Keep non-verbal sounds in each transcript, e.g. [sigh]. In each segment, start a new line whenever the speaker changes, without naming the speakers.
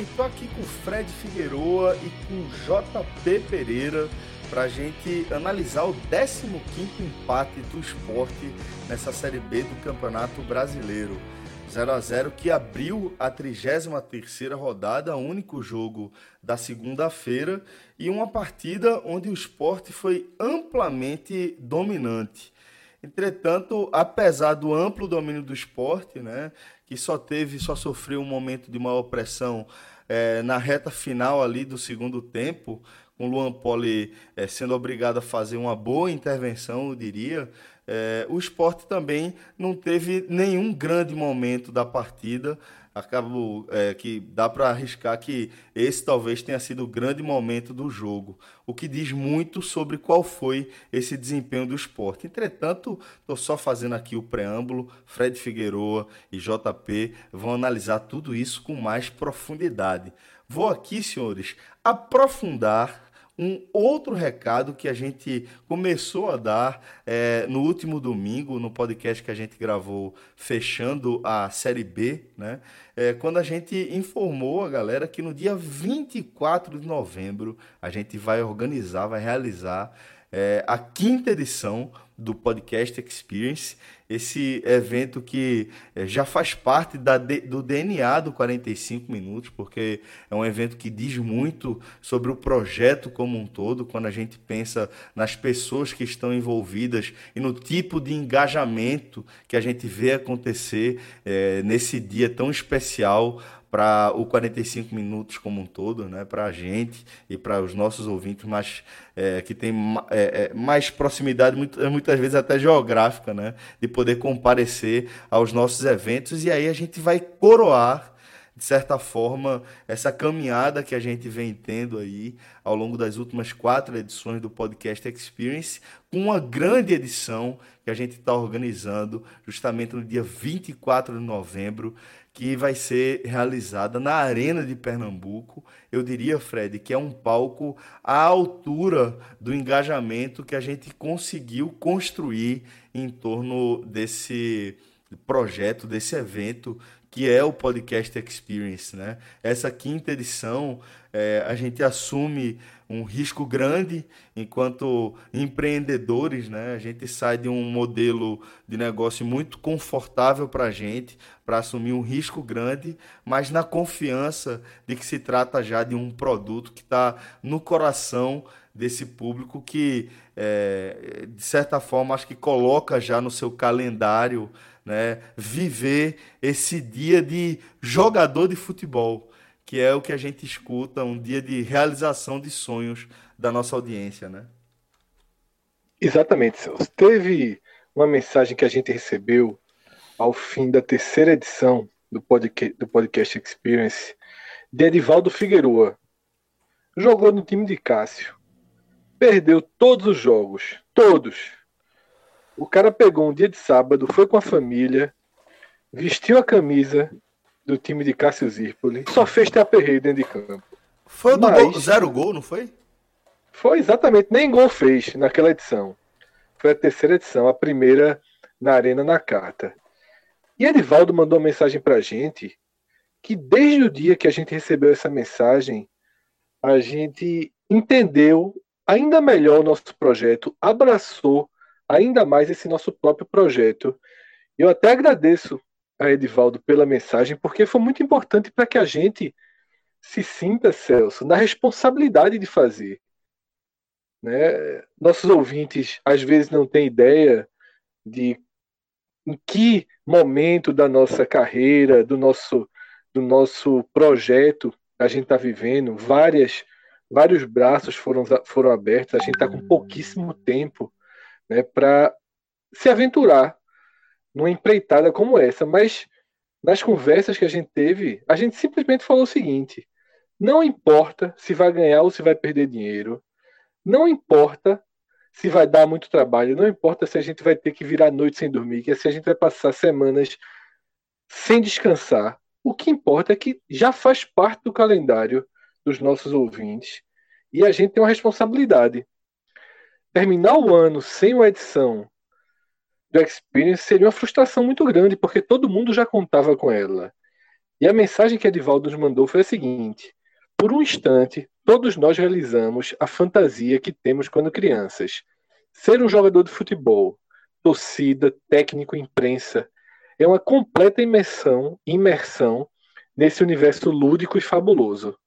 Shigami, estou aqui com Fred Figueroa e com JP Pereira para a gente analisar o 15 empate do esporte nessa Série B do Campeonato Brasileiro. 0 a 0 que abriu a 33ª rodada, único jogo da segunda-feira e uma partida onde o esporte foi amplamente dominante. Entretanto, apesar do amplo domínio do esporte, né, que só teve, só sofreu um momento de maior pressão é, na reta final ali do segundo tempo, com o Luan Poli é, sendo obrigado a fazer uma boa intervenção, eu diria, é, o esporte também não teve nenhum grande momento da partida. Acabo é, que dá para arriscar que esse talvez tenha sido o grande momento do jogo, o que diz muito sobre qual foi esse desempenho do esporte. Entretanto, estou só fazendo aqui o preâmbulo. Fred Figueroa e JP vão analisar tudo isso com mais profundidade. Vou aqui, senhores, aprofundar um outro recado que a gente começou a dar é, no último domingo, no podcast que a gente gravou fechando a Série B, né? É, quando a gente informou a galera que no dia 24 de novembro a gente vai organizar, vai realizar é, a quinta edição do Podcast Experience, esse evento que é, já faz parte da, do DNA do 45 Minutos, porque é um evento que diz muito sobre o projeto como um todo, quando a gente pensa nas pessoas que estão envolvidas e no tipo de engajamento que a gente vê acontecer é, nesse dia tão especial para o 45 minutos como um todo, né, para a gente e para os nossos ouvintes, mas é, que tem é, é, mais proximidade, muitas vezes até geográfica, né, de poder comparecer aos nossos eventos. E aí a gente vai coroar de certa forma, essa caminhada que a gente vem tendo aí ao longo das últimas quatro edições do Podcast Experience, com uma grande edição que a gente está organizando justamente no dia 24 de novembro, que vai ser realizada na Arena de Pernambuco. Eu diria, Fred, que é um palco à altura do engajamento que a gente conseguiu construir em torno desse projeto, desse evento que é o Podcast Experience. Né? Essa quinta edição, é, a gente assume um risco grande enquanto empreendedores, né? A gente sai de um modelo de negócio muito confortável para a gente, para assumir um risco grande, mas na confiança de que se trata já de um produto que está no coração desse público que, é, de certa forma, acho que coloca já no seu calendário né, viver esse dia de jogador de futebol que é o que a gente escuta, um dia de realização de sonhos da nossa audiência, né?
Exatamente, Celso. Teve uma mensagem que a gente recebeu ao fim da terceira edição do podcast, do podcast Experience de Edivaldo Figueroa. Jogou no time de Cássio. Perdeu todos os jogos. Todos. O cara pegou um dia de sábado, foi com a família, vestiu a camisa do time de Cássio Zirpoli. Só fez ter aperreio dentro de campo.
Foi o do Mas... gol, zero gol, não foi?
Foi exatamente, nem gol fez naquela edição. Foi a terceira edição, a primeira na Arena na Carta. E Edivaldo mandou uma mensagem pra gente que desde o dia que a gente recebeu essa mensagem, a gente entendeu ainda melhor o nosso projeto, abraçou ainda mais esse nosso próprio projeto. Eu até agradeço a Edivaldo pela mensagem, porque foi muito importante para que a gente se sinta, Celso, na responsabilidade de fazer. Né? Nossos ouvintes às vezes não têm ideia de em que momento da nossa carreira, do nosso, do nosso projeto a gente está vivendo. Várias, vários braços foram, foram abertos, a gente está com pouquíssimo tempo né, para se aventurar numa empreitada como essa, mas nas conversas que a gente teve, a gente simplesmente falou o seguinte: não importa se vai ganhar ou se vai perder dinheiro, não importa se vai dar muito trabalho, não importa se a gente vai ter que virar noite sem dormir, que se a gente vai passar semanas sem descansar. O que importa é que já faz parte do calendário dos nossos ouvintes e a gente tem uma responsabilidade. Terminar o ano sem uma edição do Experience seria uma frustração muito grande, porque todo mundo já contava com ela. E a mensagem que Edivaldo nos mandou foi a seguinte: por um instante, todos nós realizamos a fantasia que temos quando crianças. Ser um jogador de futebol, torcida, técnico, imprensa, é uma completa imersão, imersão nesse universo lúdico e fabuloso.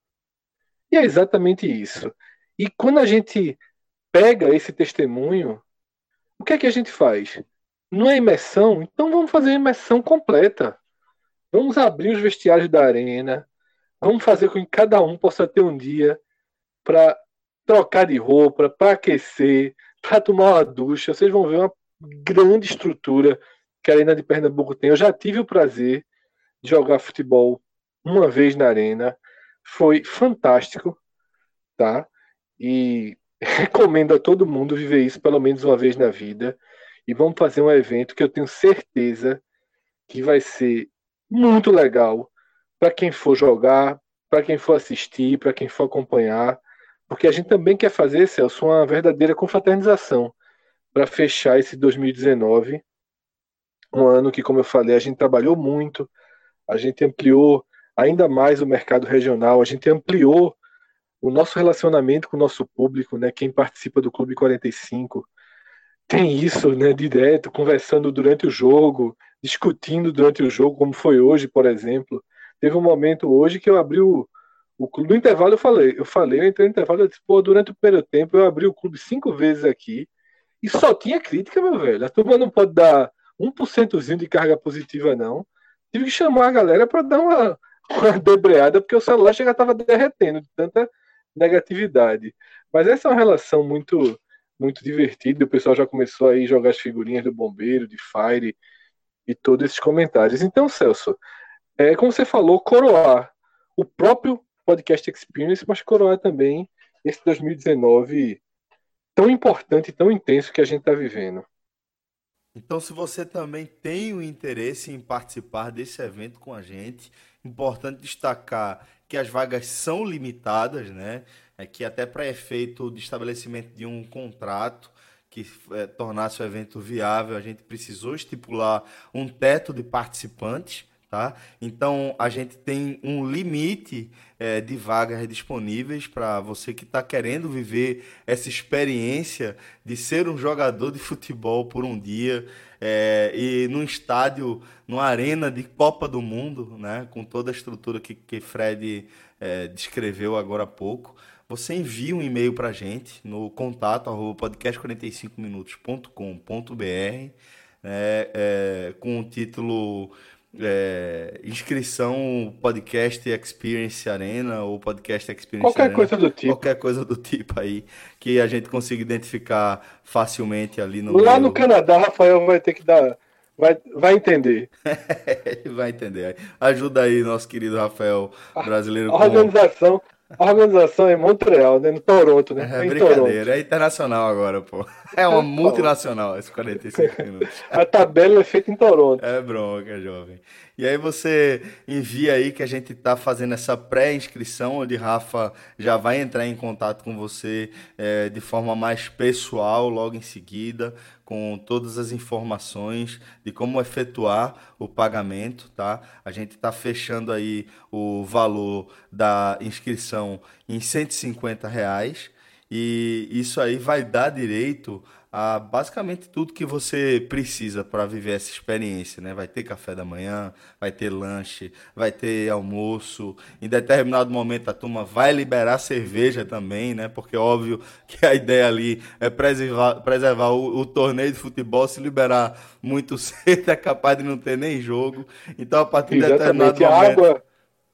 E é exatamente isso. E quando a gente pega esse testemunho, o que é que a gente faz? Não é imersão? Então vamos fazer a imersão completa. Vamos abrir os vestiários da arena, vamos fazer com que cada um possa ter um dia para trocar de roupa, para aquecer, para tomar uma ducha. Vocês vão ver uma grande estrutura que a Arena de Pernambuco tem. Eu já tive o prazer de jogar futebol uma vez na Arena. Foi fantástico, tá? E [laughs] recomendo a todo mundo viver isso pelo menos uma vez na vida. E vamos fazer um evento que eu tenho certeza que vai ser muito legal para quem for jogar, para quem for assistir, para quem for acompanhar, porque a gente também quer fazer, Celso, uma verdadeira confraternização para fechar esse 2019, um ano que, como eu falei, a gente trabalhou muito, a gente ampliou ainda mais o mercado regional, a gente ampliou o nosso relacionamento com o nosso público, né? Quem participa do Clube 45 tem isso, né? Direto, conversando durante o jogo, discutindo durante o jogo, como foi hoje, por exemplo. Teve um momento hoje que eu abri o, o clube. No intervalo eu falei, eu falei, eu entrei no intervalo, eu disse, pô, durante o primeiro tempo eu abri o clube cinco vezes aqui e só tinha crítica, meu velho. A turma não pode dar 1%zinho de carga positiva, não. Tive que chamar a galera para dar uma, uma debreada, porque o celular já estava derretendo de tanta negatividade. Mas essa é uma relação muito muito divertida. O pessoal já começou aí a jogar as figurinhas do bombeiro, de Fire e todos esses comentários. Então, Celso, é como você falou, coroar o próprio podcast Experience, mas coroar também esse 2019 tão importante e tão intenso que a gente está vivendo.
Então, se você também tem o interesse em participar desse evento com a gente, importante destacar que as vagas são limitadas, né? É que até para efeito de estabelecimento de um contrato que é, tornasse o evento viável, a gente precisou estipular um teto de participantes. Tá? Então a gente tem um limite é, de vagas disponíveis para você que está querendo viver essa experiência de ser um jogador de futebol por um dia é, e num estádio, numa arena de Copa do Mundo, né? com toda a estrutura que, que Fred é, descreveu agora há pouco. Você envia um e-mail para a gente no contato podcast45minutos.com.br né, é, com o título é, inscrição podcast Experience Arena ou podcast Experience
qualquer
Arena,
coisa do tipo.
Qualquer coisa do tipo aí que a gente consiga identificar facilmente ali no
lá no Canadá Rafael vai ter que dar vai, vai entender. [laughs]
Vai entender. Ajuda aí nosso querido Rafael brasileiro
a organização a organização é em Montreal, né? No Toronto, né?
É, é brincadeira, é internacional agora, pô. [laughs] É uma multinacional, esses 45 minutos.
A tabela é feita em Toronto.
É bronca, jovem. E aí você envia aí que a gente está fazendo essa pré-inscrição, onde Rafa já vai entrar em contato com você é, de forma mais pessoal logo em seguida, com todas as informações de como efetuar o pagamento, tá? A gente está fechando aí o valor da inscrição em 150 reais e isso aí vai dar direito a basicamente tudo que você precisa para viver essa experiência, né? Vai ter café da manhã, vai ter lanche, vai ter almoço. Em determinado momento a turma vai liberar cerveja também, né? Porque óbvio [laughs] que a ideia ali é preservar, preservar o, o torneio de futebol, se liberar muito [laughs] cedo é capaz de não ter nem jogo. Então a partir de determinado momento
água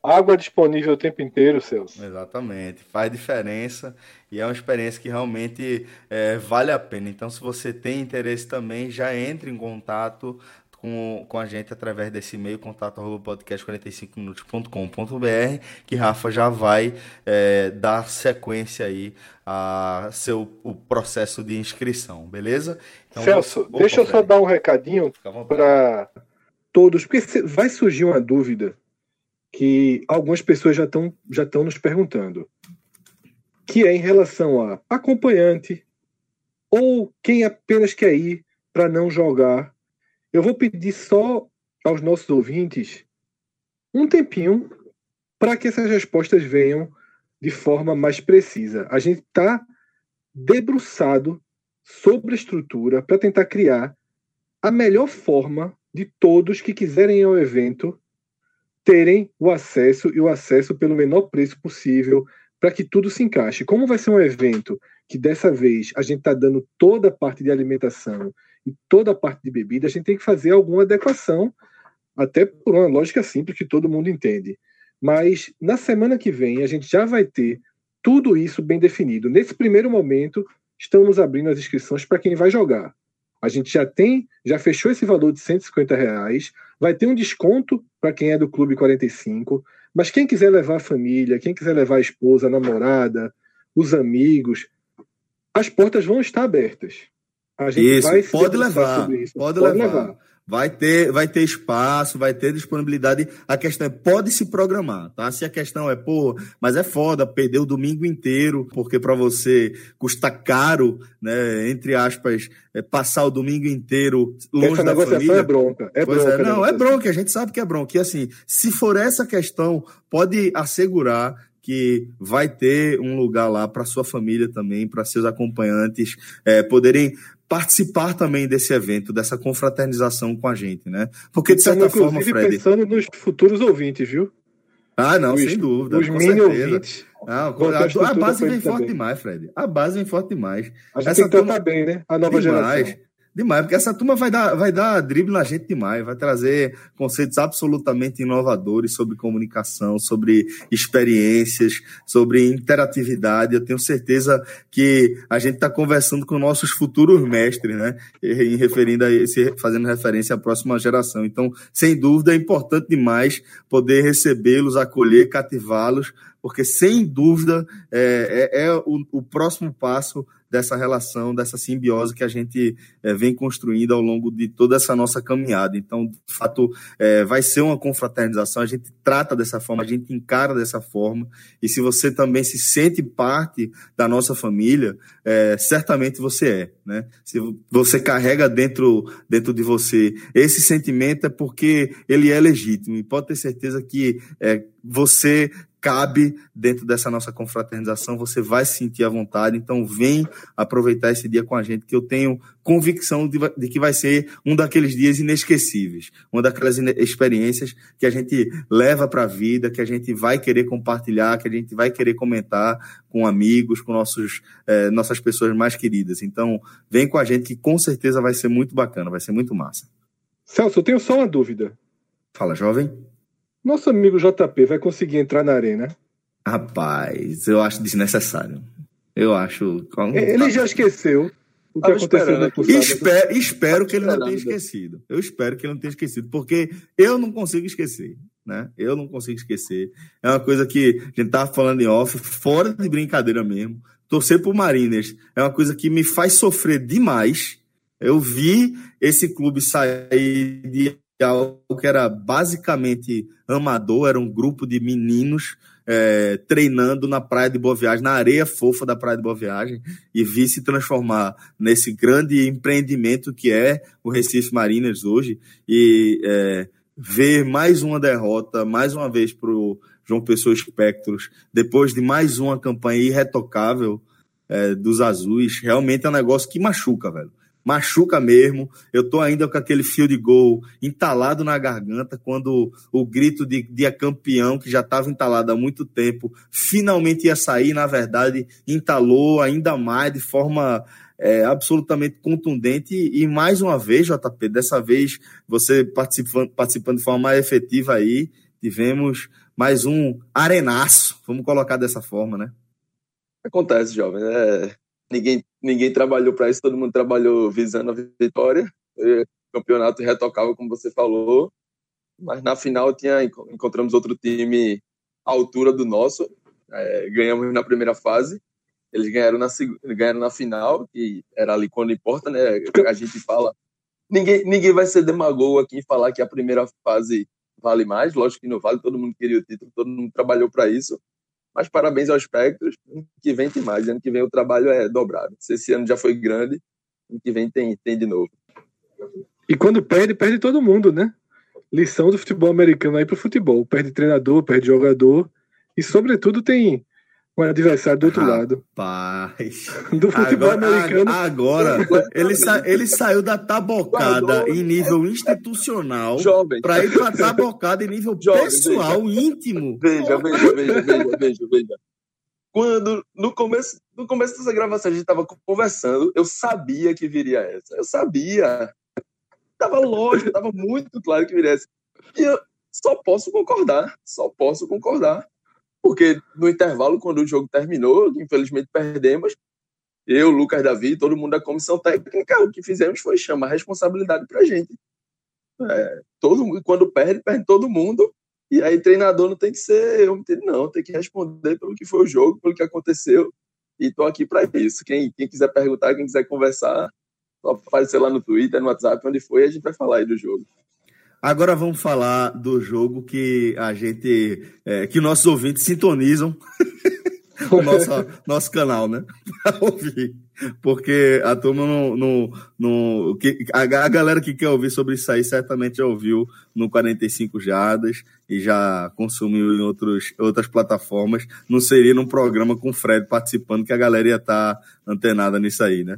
Água disponível o tempo inteiro, Celso.
Exatamente, faz diferença e é uma experiência que realmente é, vale a pena. Então, se você tem interesse também, já entre em contato com, com a gente através desse e-mail, contato podcast45minutos.com.br, que Rafa já vai é, dar sequência aí a seu o processo de inscrição, beleza?
Então, Celso, vou, deixa eu só dar um recadinho para todos, porque vai surgir uma dúvida que algumas pessoas já estão já estão nos perguntando, que é em relação a acompanhante ou quem apenas quer ir para não jogar eu vou pedir só aos nossos ouvintes um tempinho para que essas respostas venham de forma mais precisa. A gente está debruçado sobre a estrutura para tentar criar a melhor forma de todos que quiserem ir ao evento terem o acesso e o acesso pelo menor preço possível para que tudo se encaixe. Como vai ser um evento que dessa vez a gente está dando toda a parte de alimentação e toda a parte de bebida, a gente tem que fazer alguma adequação, até por uma lógica simples que todo mundo entende. Mas na semana que vem a gente já vai ter tudo isso bem definido. Nesse primeiro momento, estamos abrindo as inscrições para quem vai jogar. A gente já tem, já fechou esse valor de 150 reais. Vai ter um desconto para quem é do Clube 45. Mas quem quiser levar a família, quem quiser levar a esposa, a namorada, os amigos, as portas vão estar abertas.
A gente isso, vai pode levar, isso. Pode, pode levar. levar. Vai ter, vai ter espaço, vai ter disponibilidade. A questão é, pode se programar, tá? Se a questão é, pô, mas é foda perder o domingo inteiro, porque para você custa caro, né, entre aspas, é, passar o domingo inteiro longe essa da família.
É bronca, é
pois
bronca.
É, não, é bronca, a gente sabe que é bronca. E assim, se for essa questão, pode assegurar que vai ter um lugar lá para sua família também, para seus acompanhantes é, poderem participar também desse evento, dessa confraternização com a gente, né? Porque, de certa forma, Fred...
pensando nos futuros ouvintes, viu?
Ah, não, os, sem dúvida.
Os mini ouvintes.
Não, a, a, base vem forte também. demais, Fred. A base vem forte demais.
A gente Essa tem que turma... bem, né? A nova demais. geração.
Demais, porque essa turma vai dar, vai dar drible na gente demais, vai trazer conceitos absolutamente inovadores sobre comunicação, sobre experiências, sobre interatividade. Eu tenho certeza que a gente está conversando com nossos futuros mestres, né? Em referindo a esse, fazendo referência à próxima geração. Então, sem dúvida, é importante demais poder recebê-los, acolher, cativá-los, porque sem dúvida é, é, é o, o próximo passo dessa relação, dessa simbiose que a gente é, vem construindo ao longo de toda essa nossa caminhada. Então, de fato, é, vai ser uma confraternização, a gente trata dessa forma, a gente encara dessa forma, e se você também se sente parte da nossa família, é, certamente você é. Né? Se você carrega dentro, dentro de você esse sentimento, é porque ele é legítimo, e pode ter certeza que você cabe dentro dessa nossa confraternização, você vai se sentir à vontade, então vem aproveitar esse dia com a gente, que eu tenho convicção de, de que vai ser um daqueles dias inesquecíveis, uma daquelas experiências que a gente leva para a vida, que a gente vai querer compartilhar, que a gente vai querer comentar com amigos, com nossos, eh, nossas pessoas mais queridas. Então, vem com a gente que com certeza vai ser muito bacana, vai ser muito massa.
Celso, eu tenho só uma dúvida.
Fala, jovem.
Nosso amigo JP vai conseguir entrar na arena?
Rapaz, eu acho desnecessário. Eu acho.
Ele já esqueceu o que aconteceu no
passado. Espero, espero que ele não tenha esquecido. Eu espero que ele não tenha esquecido, porque eu não consigo esquecer. Né? Eu não consigo esquecer. É uma coisa que a gente tava falando em off, fora de brincadeira mesmo. Torcer por Mariners é uma coisa que me faz sofrer demais. Eu vi esse clube sair de algo que era basicamente amador, era um grupo de meninos é, treinando na Praia de Boa Viagem, na areia fofa da Praia de Boa Viagem, e vi se transformar nesse grande empreendimento que é o Recife Mariners hoje, e é, ver mais uma derrota, mais uma vez para o João Pessoa Espectros, depois de mais uma campanha irretocável é, dos azuis, realmente é um negócio que machuca, velho machuca mesmo. Eu tô ainda com aquele fio de gol entalado na garganta quando o grito de, de campeão, que já estava entalado há muito tempo, finalmente ia sair. Na verdade, entalou ainda mais de forma é, absolutamente contundente. E mais uma vez, JP, dessa vez você participando, participando de forma mais efetiva aí, tivemos mais um arenaço, vamos colocar dessa forma, né?
Acontece, jovem. É, ninguém, ninguém trabalhou para isso, todo mundo trabalhou visando a vitória. O campeonato retocava, como você falou, mas na final tinha, encontramos outro time à altura do nosso. É, ganhamos na primeira fase, eles ganharam na, ganharam na final, que era ali quando importa, né? A gente fala. Ninguém, ninguém vai ser demagogo aqui e falar que a primeira fase vale mais, lógico que não vale, todo mundo queria o título, todo mundo trabalhou para isso. Mas parabéns aos Spectros. Que vem tem mais. Ano que vem o trabalho é dobrado. Se esse ano já foi grande, ano que vem tem, tem de novo.
E quando perde, perde todo mundo, né? Lição do futebol americano aí pro futebol. Perde treinador, perde jogador. E, sobretudo, tem um adversário do outro
Rapaz,
lado. [laughs] Do futebol
agora,
americano.
Agora, ele, sa, ele saiu da tabocada em nível institucional
Jovem.
para ir para tabocada em nível
Jovem,
pessoal, íntimo.
Veja, veja, veja, veja, veja, veja. Quando, no começo, no começo dessa gravação, a gente tava conversando, eu sabia que viria essa. Eu sabia. Tava lógico, tava muito claro que viria essa. E eu só posso concordar, só posso concordar. Porque no intervalo, quando o jogo terminou, infelizmente perdemos, eu, Lucas Davi, todo mundo da comissão técnica, o que fizemos foi chamar a responsabilidade pra gente. É, todo, quando perde, perde todo mundo. E aí, treinador não tem que ser eu, não, tem que responder pelo que foi o jogo, pelo que aconteceu. E tô aqui para isso. Quem, quem quiser perguntar, quem quiser conversar, só aparecer lá no Twitter, no WhatsApp, onde foi, a gente vai falar aí do jogo.
Agora vamos falar do jogo que a gente, é, que nossos ouvintes sintonizam [laughs] o nosso, nosso canal, né? [laughs] Ouvir. Porque a turma não. não que, a, a galera que quer ouvir sobre isso aí certamente já ouviu no 45 Jadas e já consumiu em outros, outras plataformas. Não seria num programa com o Fred participando que a galera ia estar antenada nisso aí, né?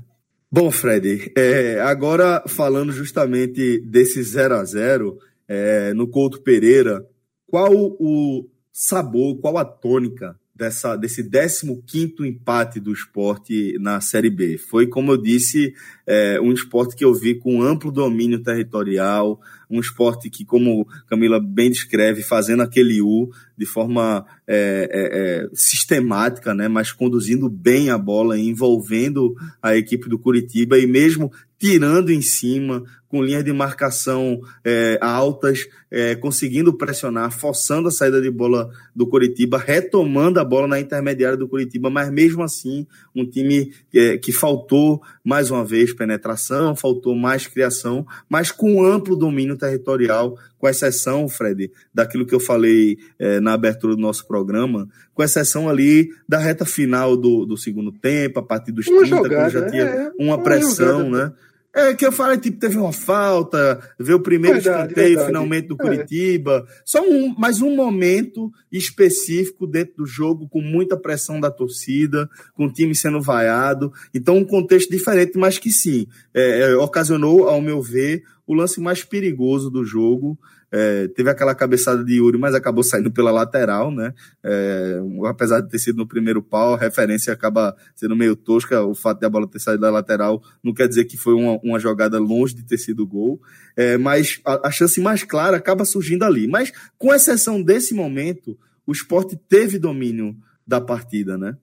Bom, Fred, é, agora falando justamente desse 0 a 0 é, no Couto Pereira, qual o sabor, qual a tônica dessa, desse 15 empate do esporte na Série B? Foi, como eu disse, é, um esporte que eu vi com amplo domínio territorial, um esporte que, como Camila bem descreve, fazendo aquele U de forma é, é, sistemática, né, mas conduzindo bem a bola, envolvendo a equipe do Curitiba e mesmo tirando em cima, com linhas de marcação é, altas, é, conseguindo pressionar, forçando a saída de bola do Curitiba, retomando a bola na intermediária do Curitiba, mas mesmo assim, um time é, que faltou, mais uma vez, penetração, faltou mais criação, mas com amplo domínio territorial, com exceção, Fred, daquilo que eu falei é, na abertura do nosso programa, com exceção ali da reta final do, do segundo tempo, a partir dos
Uma
30,
jogada,
quando já tinha
é,
uma
uma
pressão,
jogada.
né? É que eu falei, tipo, teve uma falta, veio o primeiro
Verdade,
escanteio
verdade.
finalmente do
É.
Curitiba. Só um, mais um momento específico dentro do jogo, com muita pressão da torcida, com o time sendo vaiado. Então, um contexto diferente, mas que sim, é, é, ocasionou, ao meu ver, o lance mais perigoso do jogo. É, teve aquela cabeçada de Yuri, mas acabou saindo pela lateral, né? É, apesar de ter sido no primeiro pau, a referência acaba sendo meio tosca. O fato de a bola ter saído da lateral não quer dizer que foi uma, uma jogada longe de ter sido gol, é, mas a, a chance mais clara acaba surgindo ali. Mas, com exceção desse momento, o esporte teve domínio da partida, né?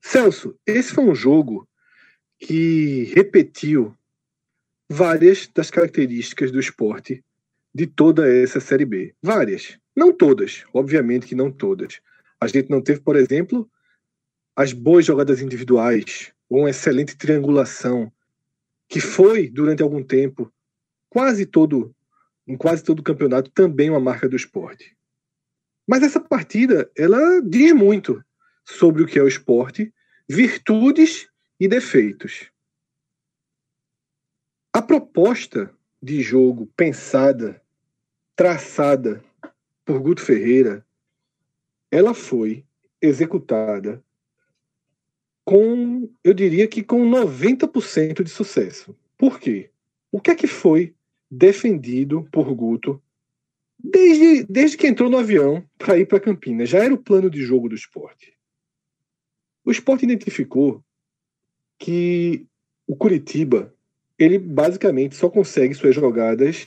Celso, esse foi um jogo que repetiu várias das características do esporte de toda essa Série B. Várias. Não todas, obviamente que não todas. A gente não teve, por exemplo, as boas jogadas individuais, ou uma excelente triangulação, que foi, durante algum tempo, quase todo, em quase todo o campeonato, também uma marca do esporte. Mas essa partida, ela diz muito sobre o que é o esporte, virtudes e defeitos. A proposta de jogo pensada, traçada por Guto Ferreira, ela foi executada com, eu diria que com 90% de sucesso. Por quê? O que é que foi defendido por Guto desde, desde que entrou no avião para ir para Campinas? Já era o plano de jogo do esporte. O esporte identificou que o Curitiba ele basicamente só consegue suas jogadas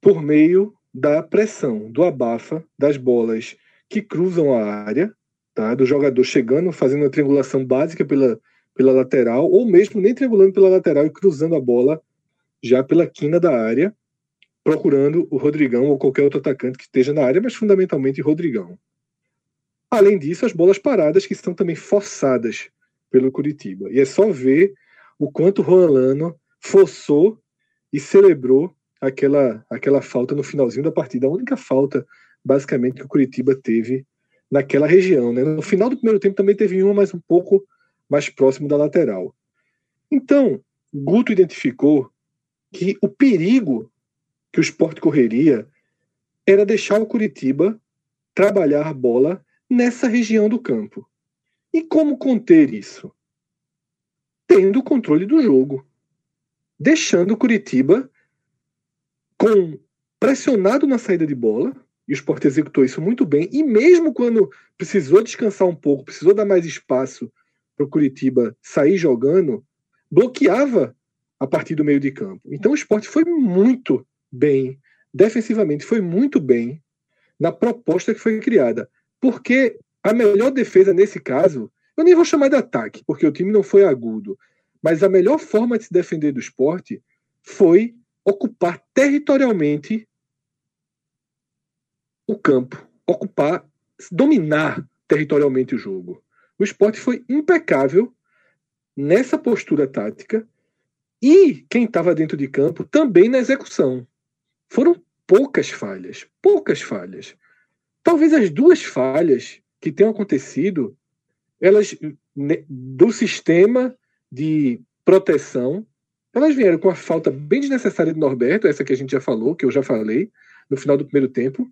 por meio da pressão, do abafa das bolas que cruzam a área, tá? do jogador chegando, fazendo a triangulação básica pela, pela lateral, ou mesmo nem triangulando pela lateral e cruzando a bola já pela quina da área, procurando o Rodrigão ou qualquer outro atacante que esteja na área, mas fundamentalmente Rodrigão. Além disso, as bolas paradas que são também forçadas pelo Curitiba. E é só ver o quanto Rolano forçou e celebrou aquela, aquela falta no finalzinho da partida. A única falta, basicamente, que o Curitiba teve naquela região. Né? No final do primeiro tempo também teve uma, mas um pouco mais próximo da lateral. Então, Guto identificou que o perigo que o esporte correria era deixar o Curitiba trabalhar a bola nessa região do campo. E como conter isso? Tendo o controle do jogo. Deixando o Curitiba com pressionado na saída de bola, e o Sport executou isso muito bem, e mesmo quando precisou descansar um pouco, precisou dar mais espaço para o Curitiba sair jogando, bloqueava a partir do meio de campo. Então o esporte foi muito bem, defensivamente foi muito bem na proposta que foi criada. Porque a melhor defesa nesse caso, eu nem vou chamar de ataque, porque o time não foi agudo, mas a melhor forma de se defender do esporte foi ocupar territorialmente o campo, ocupar, dominar territorialmente o jogo. O esporte foi impecável nessa postura tática e quem estava dentro de campo também na execução. Foram poucas falhas, poucas falhas. Talvez as duas falhas que tenham acontecido, elas do sistema de proteção, elas vieram com a falta bem desnecessária de Norberto, essa que a gente já falou, que eu já falei no final do primeiro tempo.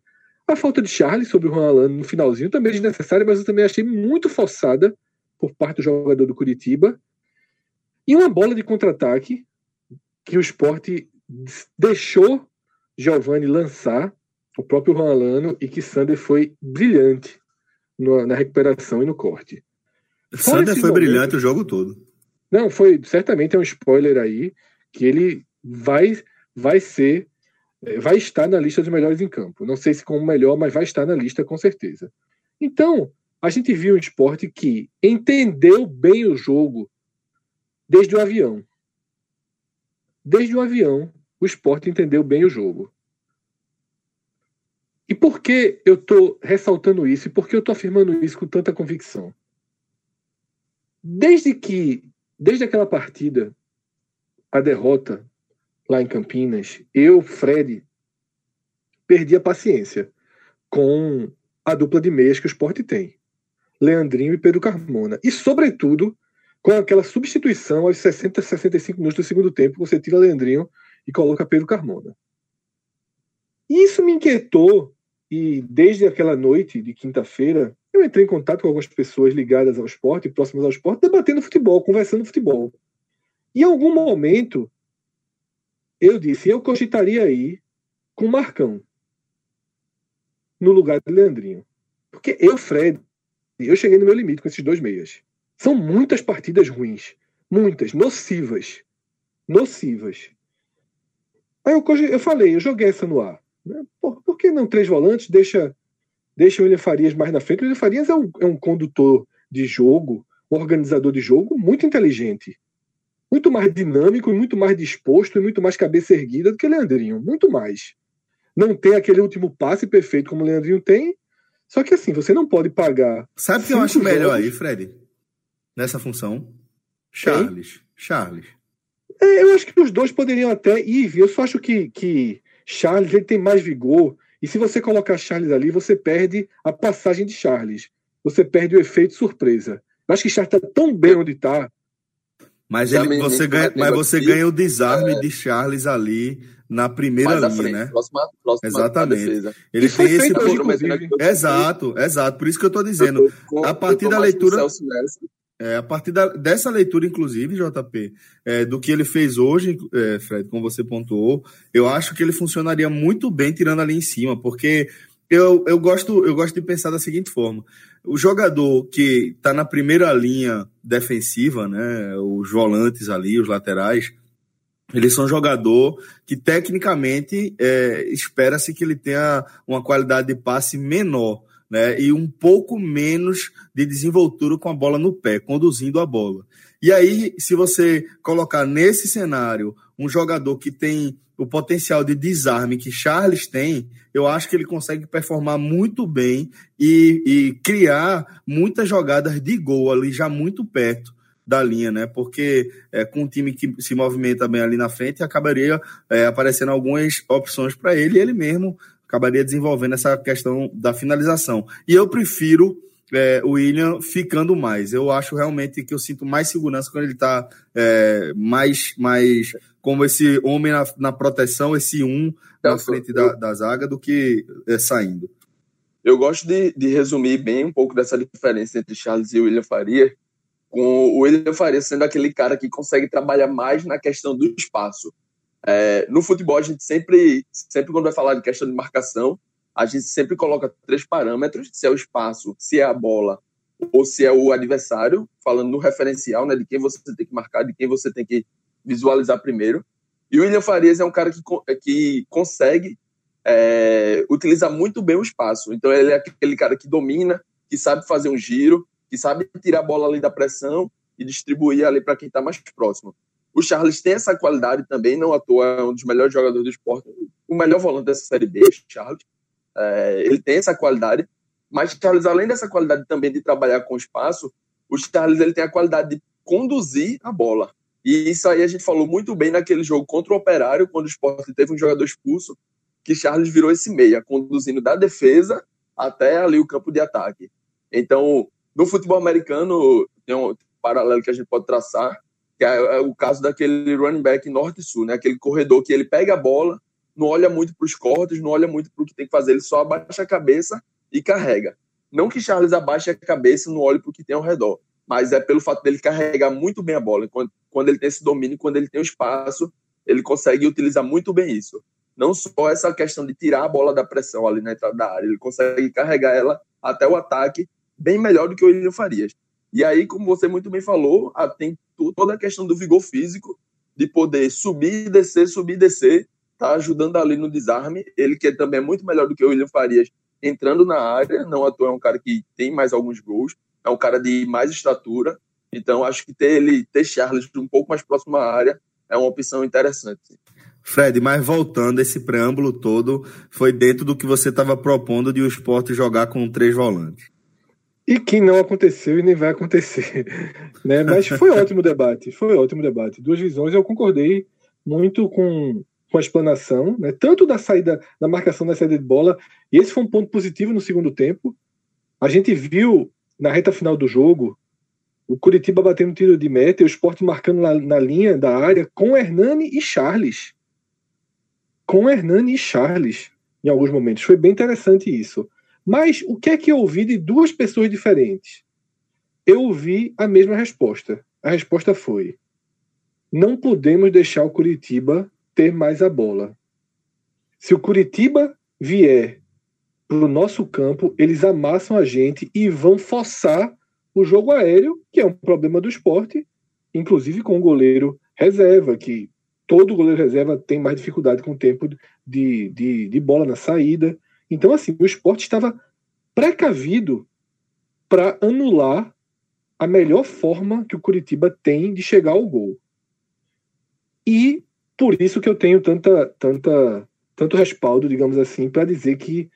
A falta de Charles sobre o Juan Alano no finalzinho também é desnecessária, mas eu também achei muito forçada por parte do jogador do Curitiba. E uma bola de contra-ataque que o esporte deixou Giovanni lançar, o próprio Juan Alano, e que Sander foi brilhante na recuperação e no corte.
Sander foi momento, brilhante o jogo todo.
Não, foi certamente é um spoiler aí que ele vai vai ser é, vai estar na lista dos melhores em campo. Não sei se como melhor, mas vai estar na lista com certeza. Então, a gente viu um esporte que entendeu bem o jogo desde o avião. Desde o avião, o esporte entendeu bem o jogo. E por que eu estou ressaltando isso? E por que eu estou afirmando isso com tanta convicção? Desde que, desde aquela partida, a derrota lá em Campinas, eu, Fred, perdi a paciência com a dupla de meias que o esporte tem. Leandrinho e Pedro Carmona. E, sobretudo, com aquela substituição aos 60, 65 minutos do segundo tempo, você tira Leandrinho e coloca Pedro Carmona. E isso me inquietou, e desde aquela noite de quinta-feira, eu entrei em contato com algumas pessoas ligadas ao esporte, próximas ao esporte, debatendo futebol, conversando futebol. E em algum momento, eu disse, eu cogitaria aí com Marcão no lugar de Leandrinho. Porque eu, Fred, eu cheguei no meu limite com esses dois meias. São muitas partidas ruins. Muitas, nocivas. Nocivas. Aí eu, eu falei, eu joguei essa no ar. Né? Por, por, que não três volantes? Deixa, deixa o William Farias mais na frente. O William Farias é um, é um condutor de jogo, um organizador de jogo muito inteligente. Muito mais dinâmico, muito mais disposto e muito mais cabeça erguida do que Leandrinho. Muito mais. Não tem aquele último passe perfeito como o Leandrinho tem. Só que assim, você não pode pagar.
Sabe o que eu acho melhor aí, Fred? nessa função? Charles. Quem? Charles.
É, eu acho que os dois poderiam até ir. Eu só acho que, que Charles ele tem mais vigor. E se você colocar Charles ali, você perde a passagem de Charles. Você perde o efeito surpresa. Eu acho que Charles está tão bem onde está.
Mas, ele, você, ganha, mas você ganha o desarme é... de Charles ali na primeira linha, frente, né? Próxima, próxima Exatamente. Ele tem esse. Por... Exato, exato. Por isso que eu estou dizendo. a partir da leitura. É, a partir da, dessa leitura, inclusive, JP, é, do que ele fez hoje, é, Fred, como você pontuou, eu acho que ele funcionaria muito bem tirando ali em cima, porque eu, eu, gosto, eu gosto de pensar da seguinte forma: o jogador que está na primeira linha defensiva, né, os volantes ali, os laterais, eles são jogador que tecnicamente é, espera-se que ele tenha uma qualidade de passe menor né, e um pouco menos de desenvoltura com a bola no pé, conduzindo a bola. E aí, se você colocar nesse cenário um jogador que tem o potencial de desarme que Charles tem, eu acho que ele consegue performar muito bem e, e criar muitas jogadas de gol ali já muito perto da linha, né? Porque é, com um time que se movimenta bem ali na frente, acabaria é, aparecendo algumas opções para ele ele mesmo acabaria desenvolvendo essa questão da finalização. E eu prefiro é, o William ficando mais. Eu acho realmente que eu sinto mais segurança quando ele está é, mais, mais como esse homem na, na proteção, esse um na frente da, da zaga, do que é, saindo.
Eu gosto de, de, resumir bem um pouco dessa diferença entre Charles e William Faria, com o William Faria sendo aquele cara que consegue trabalhar mais na questão do espaço. É, no futebol, a gente sempre, sempre quando vai falar de questão de marcação, a gente sempre coloca três parâmetros, se é o espaço, se é a bola ou se é o adversário, falando no referencial, né, de quem você tem que marcar, de quem você tem que visualizar primeiro. E o William Farias é um cara que, que consegue é, utilizar muito bem o espaço. Então ele é aquele cara que domina, que sabe fazer um giro, que sabe tirar a bola ali da pressão e distribuir ali para quem está mais próximo. O Charles tem essa qualidade também, não à toa, é um dos melhores jogadores do esporte, o melhor volante dessa Série B, Charles. É, ele tem essa qualidade, mas Charles, além dessa qualidade também de trabalhar com espaço, o Charles ele tem a qualidade de conduzir a bola. E isso aí a gente falou muito bem naquele jogo contra o Operário, quando o esporte teve um jogador expulso, que Charles virou esse meia, conduzindo da defesa até ali o campo de ataque. Então, no futebol americano, tem um paralelo que a gente pode traçar, que é, é o caso daquele running back norte-sul, né? aquele corredor que ele pega a bola, não olha muito para os cortes, não olha muito para o que tem que fazer, ele só abaixa a cabeça e carrega. Não que Charles abaixe a cabeça e não olhe para o que tem ao redor, mas é pelo fato dele carregar muito bem a bola. Quando, quando ele tem esse domínio, quando ele tem o espaço, ele consegue utilizar muito bem isso não só essa questão de tirar a bola da pressão ali na entrada da área, ele consegue carregar ela até o ataque bem melhor do que o William Farias. E aí, como você muito bem falou, tem toda a questão do vigor físico, de poder subir e descer, subir e descer, tá ajudando ali no desarme. Ele que também é muito melhor do que o William Farias entrando na área, não à toa é um cara que tem mais alguns gols, é um cara de mais estatura. Então, acho que ter ele, ter Charles um pouco mais próximo à área é uma opção interessante.
Fred, mas voltando, esse preâmbulo todo foi dentro do que você estava propondo de o esporte jogar com três volantes.
E que não aconteceu e nem vai acontecer. [laughs] Né? Mas foi ótimo debate, foi ótimo debate. Duas visões, eu concordei muito com, com a explanação, né? tanto da saída, da marcação da saída de bola, e esse foi um ponto positivo no segundo tempo. A gente viu na reta final do jogo o Curitiba batendo tiro de meta e o esporte marcando na, na linha da área com Hernani e Charles com Hernani e Charles em alguns momentos. Foi bem interessante isso. Mas o que é que eu ouvi de duas pessoas diferentes? Eu ouvi a mesma resposta. A resposta foi: não podemos deixar o Curitiba ter mais a bola. Se o Curitiba vier para o nosso campo, eles amassam a gente e vão forçar o jogo aéreo, que é um problema do esporte, inclusive com o goleiro reserva, que todo goleiro reserva tem mais dificuldade com o tempo de, de, de bola na saída. Então, assim, o esporte estava precavido para anular a melhor forma que o Curitiba tem de chegar ao gol. E por isso que eu tenho tanta, tanta, tanto respaldo, digamos assim, para dizer que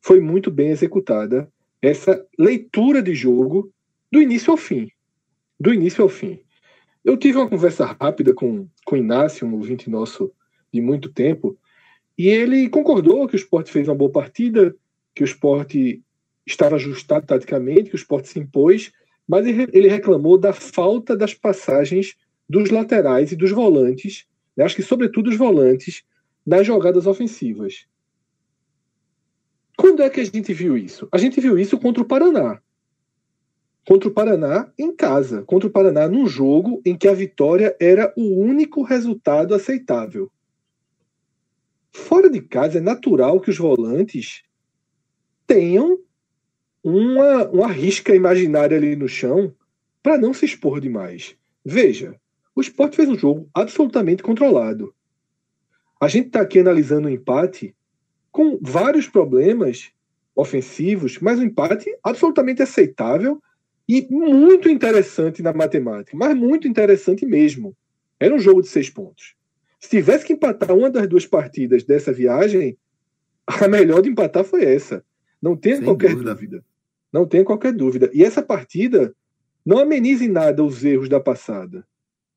foi muito bem executada essa leitura de jogo do início ao fim. Do início ao fim. Eu tive uma conversa rápida com, com o Inácio, um ouvinte nosso de muito tempo, e ele concordou que o esporte fez uma boa partida, que o esporte estava ajustado taticamente, que o esporte se impôs, mas ele reclamou da falta das passagens dos laterais e dos volantes, né? acho que sobretudo os volantes, nas jogadas ofensivas. Quando é que a gente viu isso? A gente viu isso contra o Paraná contra o Paraná em casa, contra o Paraná num jogo em que a vitória era o único resultado aceitável. Fora de casa é natural que os volantes tenham uma, uma risca imaginária ali no chão para não se expor demais. Veja, o esporte fez um jogo absolutamente controlado. A gente está aqui analisando o um empate com vários problemas ofensivos, mas um empate absolutamente aceitável e muito interessante na matemática, mas muito interessante mesmo. Era um jogo de seis pontos. Se tivesse que empatar uma das duas partidas dessa viagem, a melhor de empatar foi essa. Não tem qualquer dúvida. dúvida. Não tem qualquer dúvida. E essa partida não ameniza em nada os erros da passada.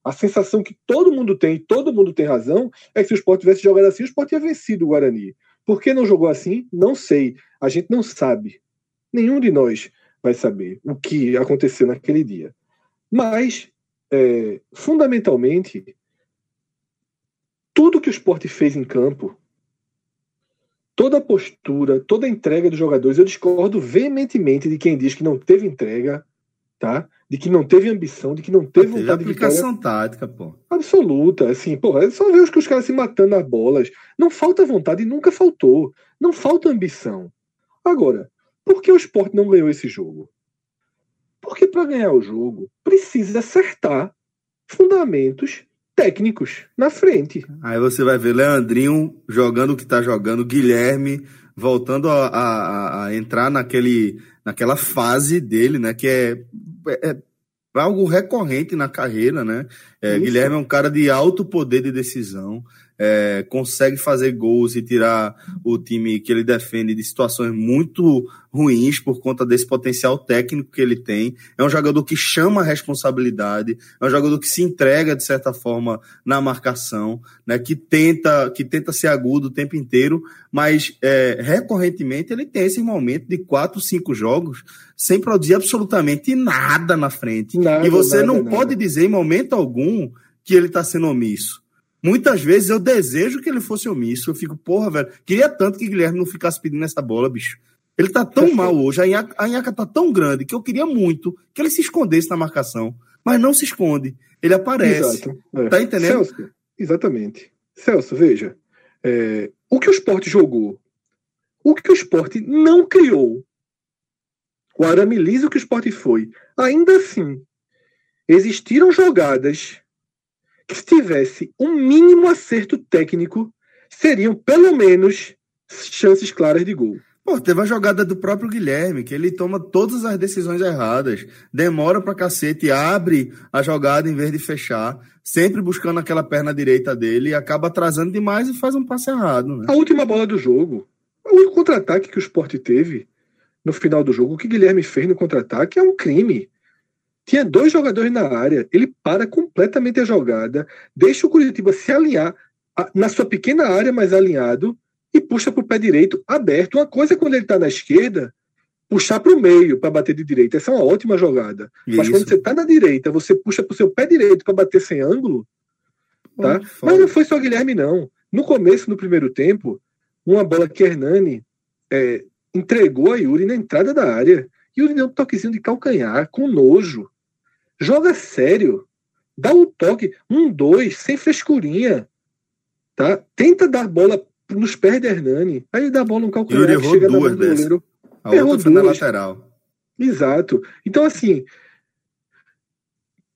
A sensação que todo mundo tem, todo mundo tem razão, é que se o Sport tivesse jogado assim, o Sport tinha vencido o Guarani. Por que não jogou assim? Não sei. A gente não sabe. Nenhum de nós vai saber o que aconteceu naquele dia. Mas, é, fundamentalmente, tudo que o esporte fez em campo, toda a postura, toda a entrega dos jogadores, eu discordo veementemente de quem diz que não teve entrega, tá? De que não teve ambição, de que não teve
vontade de aplicação tática, pô.
Absoluta, assim, porra, é só ver os, os caras se matando nas bolas. Não falta vontade e nunca faltou. Não falta ambição. Agora, por que o esporte não ganhou esse jogo? Porque para ganhar o jogo, precisa acertar fundamentos técnicos na frente.
Aí você vai ver Leandrinho jogando o que está jogando, Guilherme voltando a, a, a, entrar naquele, naquela fase dele, né? Que é, é, é algo recorrente na carreira, né? É, Guilherme é um cara de alto poder de decisão é, consegue fazer gols e tirar o time que ele defende de situações muito ruins por conta desse potencial técnico que ele tem. É um jogador que chama a responsabilidade, é um jogador que se entrega de certa forma na marcação, né, que tenta que tenta ser agudo o tempo inteiro, mas é, recorrentemente ele tem esse momento de quatro, cinco jogos sem produzir absolutamente nada na frente. Nada, e você nada, não nada. pode dizer em momento algum que ele está sendo omisso. Muitas vezes eu desejo que ele fosse omisso. Eu fico, porra, velho. Queria tanto que Guilherme não ficasse pedindo essa bola, bicho. Ele tá tão mal hoje, a Inhaca, a Inhaca tá tão grande que eu queria muito que ele se escondesse na marcação. Mas não se esconde. Ele aparece. Exato. É. Tá entendendo?
Celso, exatamente. Celso, veja. É, o que o esporte jogou, o que o esporte não criou, o arame liso que o esporte foi, ainda assim, existiram jogadas que se tivesse um mínimo acerto técnico, seriam pelo menos chances claras de gol.
Pô, teve uma jogada do próprio Guilherme, que ele toma todas as decisões erradas, demora pra cacete, abre a jogada em vez de fechar, sempre buscando aquela perna direita dele, e acaba atrasando demais e faz um passe errado. Né?
A última bola do jogo, o contra-ataque que o Sport teve no final do jogo, o que Guilherme fez no contra-ataque é um crime. Tinha dois jogadores na área, ele para completamente a jogada, deixa o Curitiba se alinhar na sua pequena área, mais alinhado, e puxa para o pé direito aberto. Uma coisa é quando ele está na esquerda, puxar para o meio para bater de direita. Essa é uma ótima jogada. Isso. Mas quando você está na direita, você puxa para o seu pé direito para bater sem ângulo. Tá? Mas não foi só Guilherme, não. No começo, no primeiro tempo, uma bola que Hernani é, entregou a Yuri na entrada da área. Yuri deu um toquezinho de calcanhar, com nojo. Joga sério. Dá um toque. Um, dois, sem frescurinha. Tá? Tenta dar bola nos pés de Hernani. Aí dá a bola no calcanhar.
Ele errou duas goleiro. A errou outra foi duas. na lateral.
Exato. Então, assim,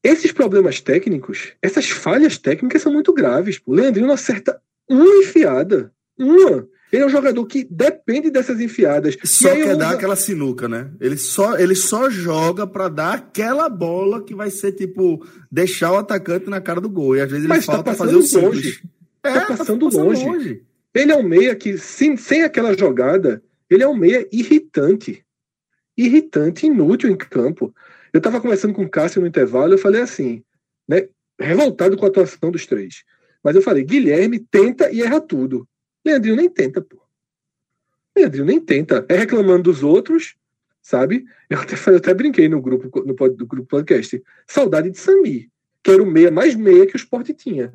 esses problemas técnicos, essas falhas técnicas são muito graves. O Leandrinho não acerta uma enfiada. Uma. Ele é um jogador que depende dessas enfiadas.
Só quer dar aquela sinuca, né? Ele só, ele só joga para dar aquela bola que vai ser tipo deixar o atacante na cara do gol. E às vezes ele Mas tá falta tá fazer o simples.
É, tá passando, tá passando longe. longe. Ele é um meia que, sem, sem aquela jogada, ele é um meia irritante. Irritante, inútil em campo. Eu estava conversando com o Cássio no intervalo, eu falei assim, né? Revoltado com a atuação dos três. Mas eu falei, Guilherme tenta e erra tudo. Leandrinho nem tenta, pô. Leandrinho nem tenta. É reclamando dos outros, sabe? Eu até, eu até brinquei no grupo, no, no grupo podcast. Saudade de Sami, que era o meia mais meia que o esporte tinha.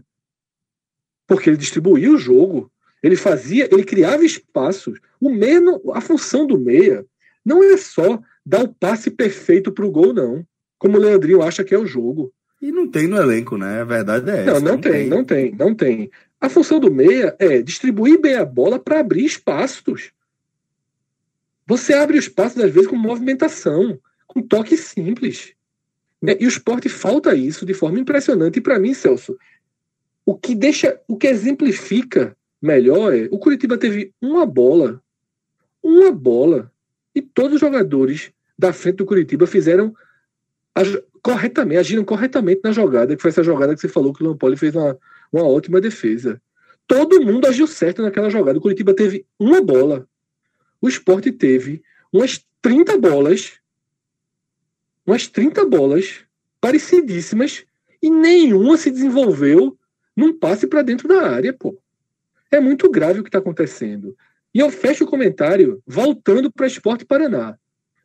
Porque ele distribuía o jogo. Ele fazia, ele criava espaços. O meia, a função do meia não é só dar o passe perfeito para o gol, não. Como o Leandrinho acha que é o jogo.
E não tem no elenco, né? A verdade é essa.
Não, não, não tem, tem, não tem, não tem. A função do meia é distribuir bem a bola para abrir espaços. Você abre o espaço, às vezes, com movimentação, com toque simples. Né? E o esporte falta isso de forma impressionante. E para mim, Celso, o que deixa, o que exemplifica melhor é o Curitiba teve uma bola, uma bola, e todos os jogadores da frente do Curitiba fizeram corretamente, agiram corretamente na jogada, que foi essa jogada que você falou que o Lampoli fez uma, uma ótima defesa. Todo mundo agiu certo naquela jogada. O Curitiba teve uma bola. O esporte teve umas 30 bolas. Umas 30 bolas parecidíssimas e nenhuma se desenvolveu num passe para dentro da área, pô. É muito grave o que está acontecendo. E eu fecho o comentário voltando para Esporte Paraná.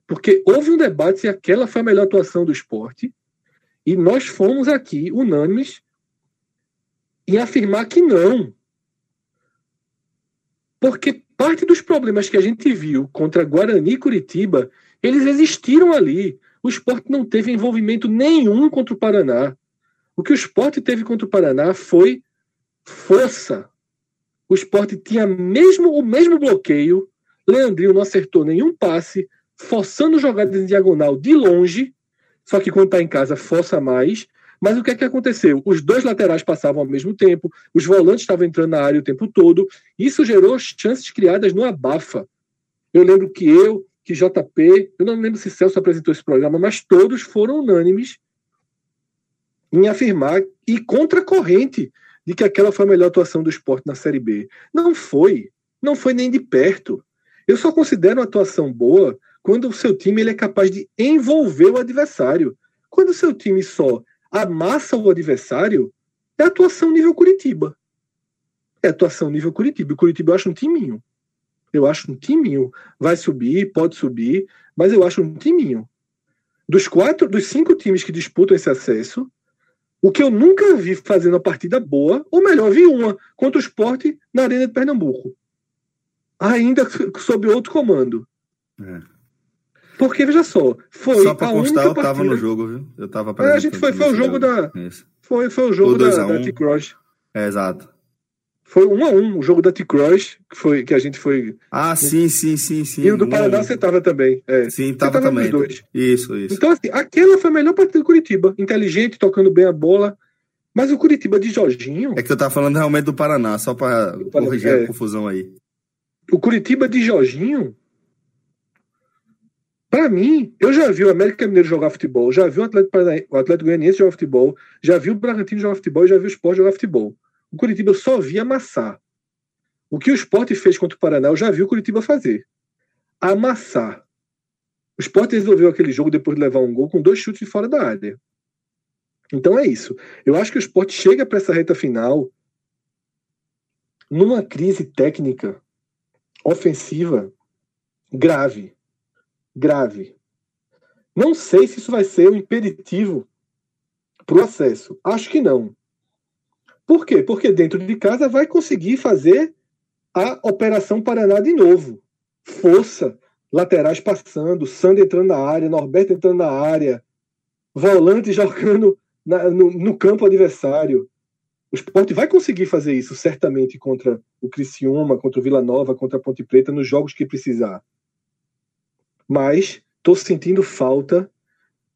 Porque houve um debate se aquela foi a melhor atuação do esporte. E nós fomos aqui unânimes em afirmar que não. Porque parte dos problemas que a gente viu contra Guarani e Curitiba, eles existiram ali. O esporte não teve envolvimento nenhum contra o Paraná. O que o esporte teve contra o Paraná foi força. O esporte tinha mesmo o mesmo bloqueio. Leandrinho não acertou nenhum passe, forçando jogadas em diagonal de longe. Só que quando está em casa, força mais. Mas o que é que aconteceu? Os dois laterais passavam ao mesmo tempo, os volantes estavam entrando na área o tempo todo. Isso gerou chances criadas no abafa. Eu lembro que eu, que JP, eu não lembro se Celso apresentou esse programa, mas todos foram unânimes em afirmar e contra a corrente de que aquela foi a melhor atuação do esporte na Série B. Não foi. Não foi nem de perto. Eu só considero uma atuação boa quando o seu time ele é capaz de envolver o adversário. Quando o seu time só amassa o adversário, é atuação nível Curitiba. É atuação nível Curitiba. O Curitiba eu acho um timinho. Eu acho um timinho. Vai subir, pode subir, mas eu acho um timinho. Dos quatro, dos cinco times que disputam esse acesso, o que eu nunca vi fazendo uma partida boa, ou melhor, vi uma contra o esporte na Arena de Pernambuco. Ainda sob outro comando. É. Porque, veja só, foi.
Só pra constar, eu tava no jogo, viu? Eu tava
é, A gente foi, foi o jogo da. Foi, foi o jogo o da, da T-Cross.
É, exato.
Foi um a um, o jogo da T-Cross, que, foi, que a gente foi.
Ah, sim, sim, sim, sim.
E o do Paraná você tava também. É.
Sim, tava, tava também. Dois. Isso, isso.
Então, assim, aquela foi a melhor partida do Curitiba. Inteligente, tocando bem a bola. Mas o Curitiba de Jorginho.
É que eu tava falando realmente do Paraná, só para corrigir é. a confusão aí.
O Curitiba de Jorginho para mim, eu já vi o América Mineiro jogar futebol, já vi o Atlético, o Atlético Goianiense jogar futebol, já vi o Bragantino jogar futebol, já vi o Sport jogar futebol. O Curitiba eu só vi amassar. O que o Sport fez contra o Paraná, eu já vi o Curitiba fazer. Amassar. O Sport resolveu aquele jogo depois de levar um gol com dois chutes de fora da área. Então é isso. Eu acho que o Sport chega para essa reta final numa crise técnica ofensiva grave grave. Não sei se isso vai ser um impeditivo para o acesso. Acho que não. Por quê? Porque dentro de casa vai conseguir fazer a Operação Paraná de novo. Força, laterais passando, Sandro entrando na área, Norberto entrando na área, volante jogando na, no, no, campo adversário. O esporte vai conseguir fazer isso, certamente, contra o Criciúma, contra o Vila Nova, contra a Ponte Preta, nos jogos que precisar mas estou sentindo falta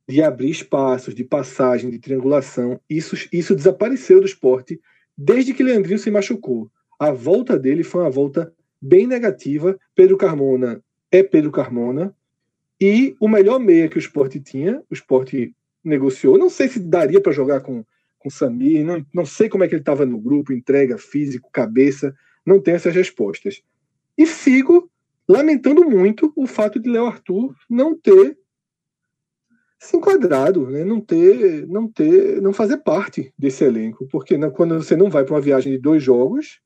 de abrir espaços, de passagem, de triangulação. Isso, isso desapareceu do esporte desde que Leandrinho se machucou. A volta dele foi uma volta bem negativa. Pedro Carmona é Pedro Carmona. E o melhor meia que o esporte tinha, o esporte negociou. Não sei se daria para jogar com, com Samir, não, não sei como é que ele estava no grupo, entrega, físico, cabeça, não tenho essas respostas. E Figo lamentando muito o fato de Léo Arthur não ter se enquadrado, né? não ter, não ter, não fazer parte desse elenco, porque quando você não vai para uma viagem de dois jogos,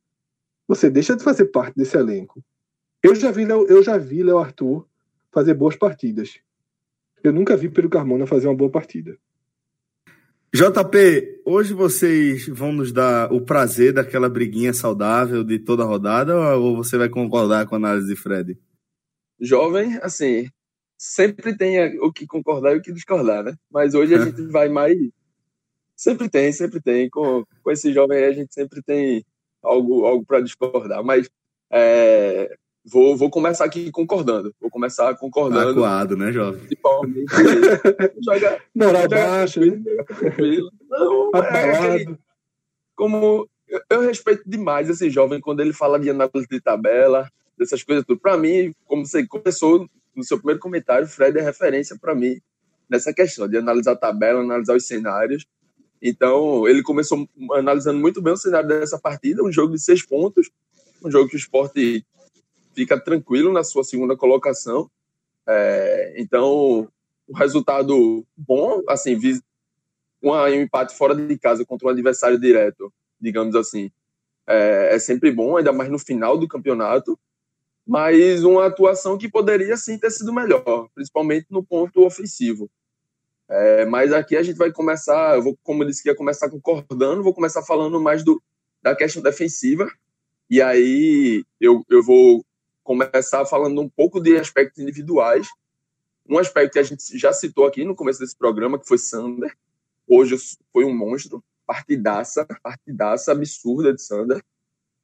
você deixa de fazer parte desse elenco. Eu já vi eu já vi Léo Arthur fazer boas partidas. Eu nunca vi Pedro Carmona fazer uma boa partida.
JP, hoje vocês vão nos dar o prazer daquela briguinha saudável de toda a rodada ou você vai concordar com a análise de Fred?
Jovem, assim, sempre tem o que concordar e o que discordar, né? Mas hoje a gente vai mais. Sempre tem, sempre tem. Com, com esse jovem aí a gente sempre tem algo, algo para discordar. Mas é, Vou, vou começar aqui concordando. Vou começar concordando.
Acuado, né, jovem?
Principalmente. [laughs]
joga, Moral baixa.
Não, é aquele, como eu, eu, respeito demais esse jovem quando ele fala de análise de tabela, dessas coisas tudo. Para mim, como você começou no seu primeiro comentário, Fred é referência para mim nessa questão de analisar a tabela, analisar os cenários. Então, ele começou analisando muito bem o cenário dessa partida, um jogo de seis pontos, um jogo que o esporte fica tranquilo na sua segunda colocação. É, então, o resultado bom, assim, um empate fora de casa contra um adversário direto, digamos assim, é, é, sempre bom, ainda mais no final do campeonato. Mas uma atuação que poderia sim ter sido melhor, principalmente no ponto ofensivo. É, mas aqui a gente vai começar, eu vou, como eu disse que ia começar concordando, vou começar falando mais do, da questão defensiva. E aí eu, eu vou começar falando um pouco de aspectos individuais. Um aspecto que a gente já citou aqui no começo desse programa, que foi Sander. Hoje foi um monstro, partidaça, partidaça absurda de Sander.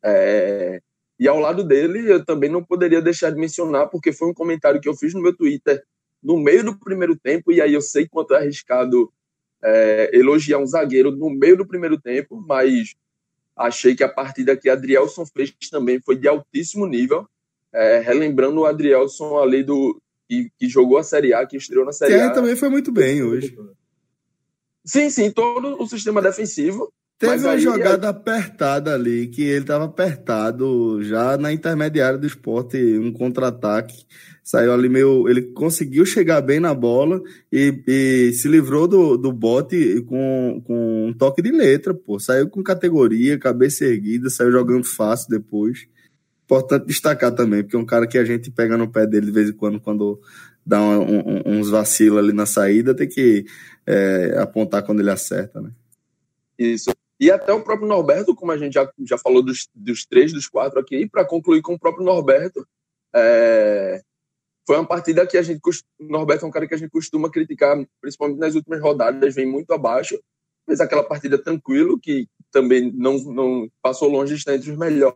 É, e ao lado dele, eu também não poderia deixar de mencionar, porque foi um comentário que eu fiz no meu Twitter no meio do primeiro tempo, e aí eu sei quanto é arriscado é, elogiar um zagueiro no meio do primeiro tempo, mas achei que a partida que Adrielson fez também foi de altíssimo nível, é, relembrando o Adrielson ali do que, que, jogou a Série A, que estreou na Série A.
também foi muito bem hoje.
Sim, sim, todo o sistema defensivo.
Teve uma aí, jogada apertada ali, que ele estava apertado já na intermediária do esporte, um contra-ataque. Saiu ali meio. Ele conseguiu chegar bem na bola e, e, se livrou do, do bote com, com um toque de letra, pô. Saiu com categoria, cabeça erguida, saiu jogando fácil depois. Importante destacar também, porque é um cara que a gente pega no pé dele de vez em quando, quando dá um, um, uns vacilos ali na saída, tem que é, apontar quando ele acerta, né?
Isso. E até o próprio Norberto, como a gente já, já falou dos, dos três, dos quatro aqui, para concluir com o próprio Norberto, é, foi uma partida que a gente. Norberto é um cara que a gente costuma criticar, principalmente nas últimas rodadas, vem muito abaixo. Fez aquela partida tranquilo, que também não, não passou longe de estar entre os melhores,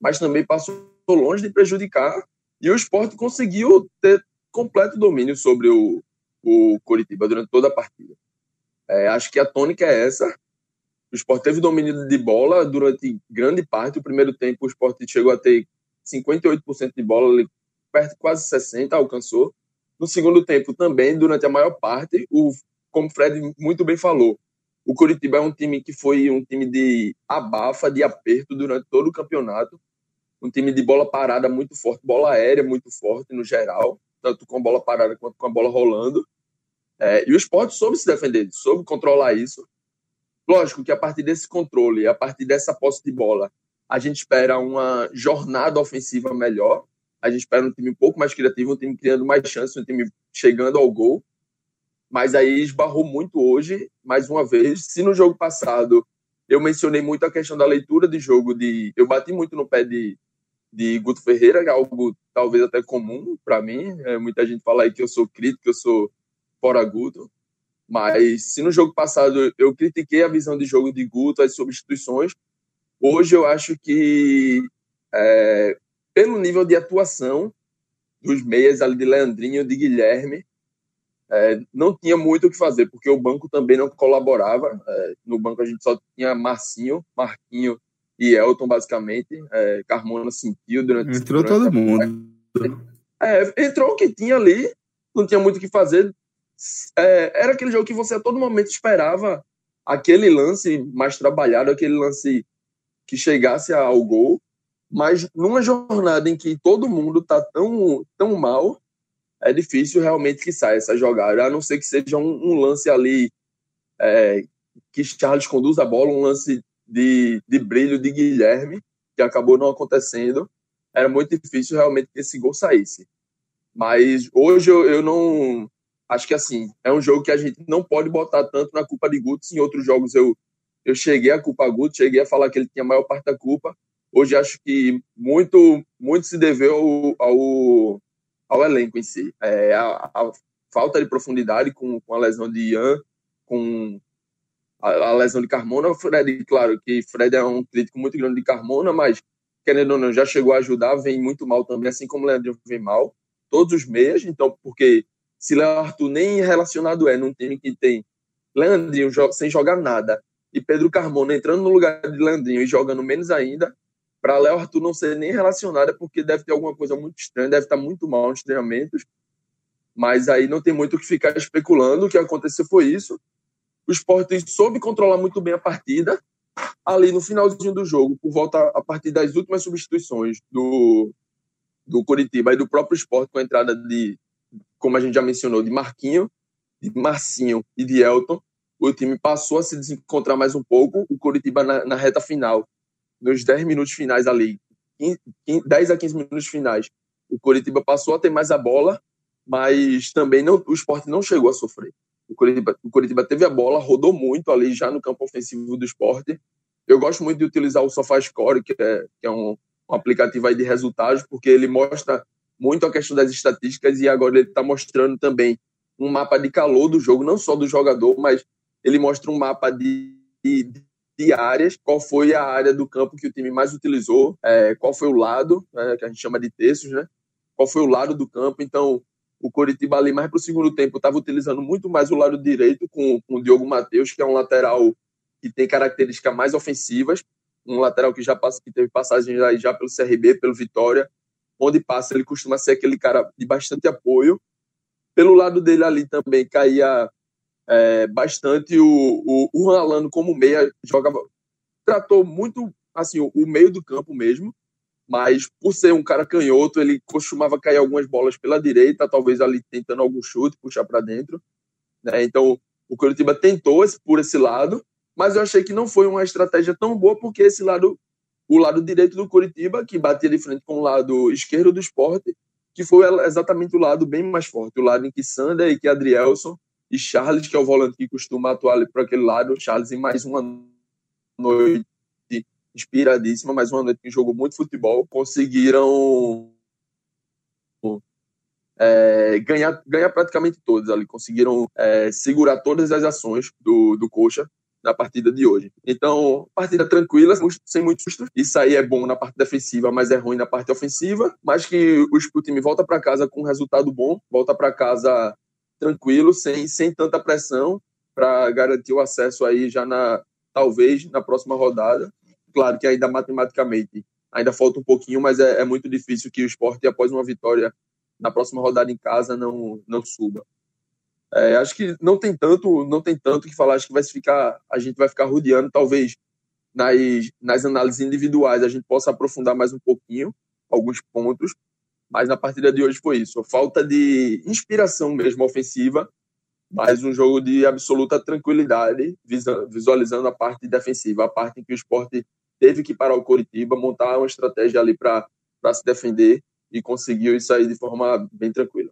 mas também passou longe de prejudicar. E o esporte conseguiu ter completo domínio sobre o, o Coritiba durante toda a partida. É, acho que a tônica é essa. O Sport teve domínio de bola durante grande parte. O primeiro tempo, o Sport chegou a ter 58% de bola, perto quase 60% alcançou. No segundo tempo, também, durante a maior parte, o, como o Fred muito bem falou, o Curitiba é um time que foi um time de abafa, de aperto durante todo o campeonato. Um time de bola parada muito forte, bola aérea muito forte no geral, tanto com bola parada quanto com a bola rolando. É, e o esporte soube se defender, soube controlar isso. Lógico que a partir desse controle, a partir dessa posse de bola, a gente espera uma jornada ofensiva melhor. A gente espera um time um pouco mais criativo, um time criando mais chances, um time chegando ao gol. Mas aí esbarrou muito hoje, mais uma vez. Se no jogo passado eu mencionei muito a questão da leitura de jogo, de eu bati muito no pé de, de Guto Ferreira, que é algo talvez até comum para mim. É, muita gente fala aí que eu sou crítico, que eu sou fora Guto. Mas se no jogo passado eu critiquei a visão de jogo de Guto, as substituições, hoje eu acho que é, pelo nível de atuação dos meias ali de Leandrinho, de Guilherme, é, não tinha muito o que fazer, porque o banco também não colaborava. É, no banco a gente só tinha Marcinho, Marquinho e Elton, basicamente. É, Carmona sentiu durante.
Entrou
durante
todo mundo.
É, entrou o que tinha ali, não tinha muito o que fazer é, era aquele jogo que você a todo momento esperava aquele lance mais trabalhado, aquele lance que chegasse ao gol, mas numa jornada em que todo mundo está tão, tão mal, é difícil realmente que saia essa jogada, a não ser que seja um, um lance ali é, que Charles conduz a bola, um lance de, de brilho de Guilherme, que acabou não acontecendo. Era muito difícil realmente que esse gol saísse. Mas hoje eu, eu não acho que assim, é um jogo que a gente não pode botar tanto na culpa de Guts. Em outros jogos eu, eu cheguei a culpa Guts, cheguei a falar que ele tinha a maior parte da culpa. Hoje acho que muito, muito se deveu ao, ao, ao elenco em si. É, a, a, falta de profundidade com, com a lesão de Ian, com a, a, lesão de Carmona. Fred, claro que Fred é um crítico muito grande de Carmona, mas querendo ou não, já chegou a ajudar, vem muito mal também, assim como o Leandro vem mal. Todos os meias, então, porque se Léo Arthur nem relacionado é num time que tem Leandrinho sem jogar nada e Pedro Carmona entrando no lugar de Leandrinho e jogando menos ainda, para Léo Arthur não ser nem relacionado é porque deve ter alguma coisa muito estranha, deve estar muito mal nos treinamentos. Mas aí não tem muito o que ficar especulando. O que aconteceu foi isso. O Sport soube controlar muito bem a partida. Ali no finalzinho do jogo, por volta a partir das últimas substituições do, do Curitiba e do próprio Sport com a entrada de como a gente já mencionou, de Marquinho, de Marcinho e de Elton, o time passou a se desencontrar mais um pouco. O Curitiba, na, na reta final, nos 10 minutos finais ali, 15, 15, 10 a 15 minutos finais, o Curitiba passou a ter mais a bola, mas também não, o esporte não chegou a sofrer. O Curitiba, o Curitiba teve a bola, rodou muito ali já no campo ofensivo do esporte. Eu gosto muito de utilizar o SofaScore, que é, que é um, um aplicativo de resultados, porque ele mostra muito a questão das estatísticas e agora ele está mostrando também um mapa de calor do jogo, não só do jogador, mas ele mostra um mapa de, de, de áreas, qual foi a área do campo que o time mais utilizou, é, qual foi o lado, né, que a gente chama de terços, né? Qual foi o lado do campo. Então, o Coritiba ali mais para o segundo tempo estava utilizando muito mais o lado direito com, com o Diogo Matheus, que é um lateral que tem características mais ofensivas, um lateral que já passa, que teve passagens já pelo CRB, pelo Vitória, onde passa ele costuma ser aquele cara de bastante apoio. Pelo lado dele ali também caía é, bastante o, o, o Alano como meia, jogava, tratou muito assim o, o meio do campo mesmo, mas por ser um cara canhoto, ele costumava cair algumas bolas pela direita, talvez ali tentando algum chute, puxar para dentro. Né? Então, o Curitiba tentou por esse lado, mas eu achei que não foi uma estratégia tão boa, porque esse lado, o lado direito do Curitiba, que batia de frente com o lado esquerdo do esporte, que foi exatamente o lado bem mais forte, o lado em que Sander e que Adrielson e Charles, que é o volante que costuma atuar ali por aquele lado, Charles em mais uma noite inspiradíssima, mais uma noite que jogou muito futebol, conseguiram é, ganhar, ganhar praticamente todos ali, conseguiram é, segurar todas as ações do, do Coxa na partida de hoje. Então, partida tranquila, sem muito susto. Isso aí é bom na parte defensiva, mas é ruim na parte ofensiva. Mas que o time volta para casa com um resultado bom, volta para casa tranquilo, sem, sem tanta pressão, para garantir o acesso aí já na talvez na próxima rodada. Claro que ainda matematicamente ainda falta um pouquinho, mas é, é muito difícil que o esporte, após uma vitória na próxima rodada em casa, não, não suba. É, acho que não tem tanto, não tem tanto que falar. Acho que vai ficar, a gente vai ficar rodeando, talvez nas, nas análises individuais a gente possa aprofundar mais um pouquinho alguns pontos, mas na partida de hoje foi isso. Falta de inspiração mesmo ofensiva, mas um jogo de absoluta tranquilidade, visualizando a parte defensiva, a parte em que o esporte teve que parar o Coritiba, montar uma estratégia ali para se defender e conseguiu isso aí de forma bem tranquila.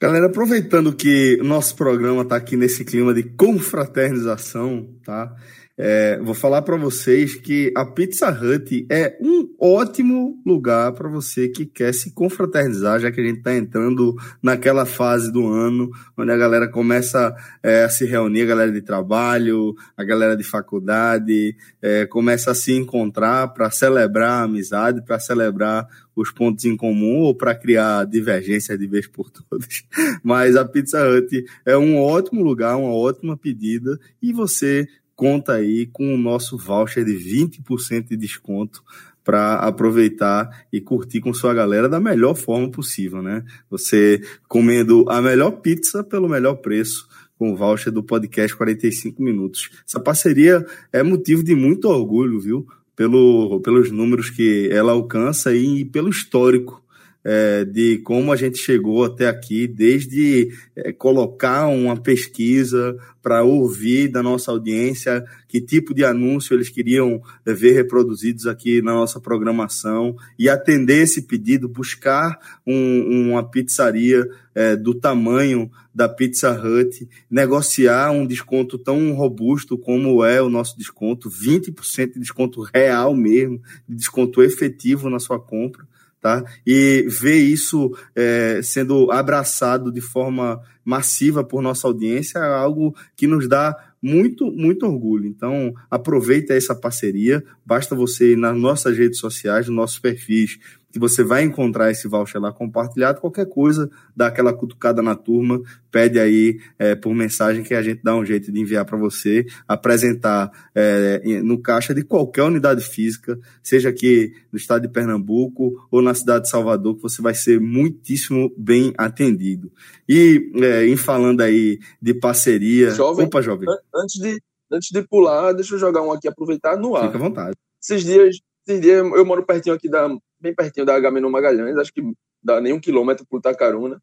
Galera, aproveitando que o nosso programa está aqui nesse clima de confraternização, tá? É, vou falar para vocês que a Pizza Hut é um ótimo lugar para você que quer se confraternizar, já que a gente está entrando naquela fase do ano onde a galera começa é, a se reunir, a galera de trabalho, a galera de faculdade, é, começa a se encontrar para celebrar a amizade, para celebrar os pontos em comum ou para criar divergências de vez por todas. [laughs] Mas a Pizza Hut é um ótimo lugar, uma ótima pedida e você conta aí com o nosso voucher de 20% de desconto para aproveitar e curtir com sua galera da melhor forma possível, né? Você comendo a melhor pizza pelo melhor preço com o voucher do podcast 45 minutos. Essa parceria é motivo de muito orgulho, viu? Pelo, pelos números que ela alcança e pelo histórico é, de como a gente chegou até aqui, desde é, colocar uma pesquisa para ouvir da nossa audiência que tipo de anúncio eles queriam é, ver reproduzidos aqui na nossa programação e atender esse pedido, buscar um, uma pizzaria é, do tamanho da Pizza Hut, negociar um desconto tão robusto como é o nosso desconto, 20% de desconto real mesmo, de desconto efetivo na sua compra tá? E ver isso é, sendo abraçado de forma massiva por nossa audiência é algo que nos dá muito, muito orgulho. Então, aproveita essa parceria. Basta você ir nas nossas redes sociais, nos nossos perfis que você vai encontrar esse voucher lá compartilhado. Qualquer coisa, dá aquela cutucada na turma, pede aí é, por mensagem que a gente dá um jeito de enviar para você, apresentar é, no caixa de qualquer unidade física, seja aqui no estado de Pernambuco ou na cidade de Salvador, que você vai ser muitíssimo bem atendido. E é, em falando aí de parceria.
Jovem, Opa, jovem. Antes de, antes de pular, deixa eu jogar um aqui, aproveitar no ar.
Fica à vontade.
Esses dias, esses dias eu moro pertinho aqui da bem pertinho da Agamenon Magalhães, acho que dá nem um quilômetro por Tacaruna.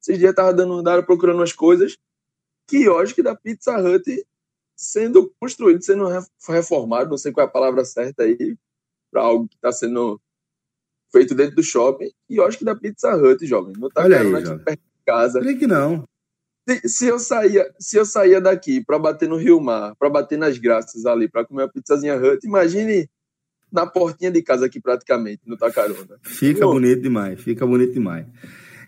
Esses dias tava dando andar procurando umas coisas, quiosque da Pizza Hut sendo construído, sendo reformado, não sei qual é a palavra certa aí, para algo que está sendo feito dentro do shopping. Quiosque da Pizza Hut, jovem.
Não tá Olha aí, aqui
perto de casa.
Falei que não.
se eu saía, se eu saía daqui para bater no Rio Mar, para bater nas Graças ali, para comer uma pizzazinha Hut, imagine na portinha de casa aqui praticamente, no Tacarona.
Fica Pô. bonito demais, fica bonito demais.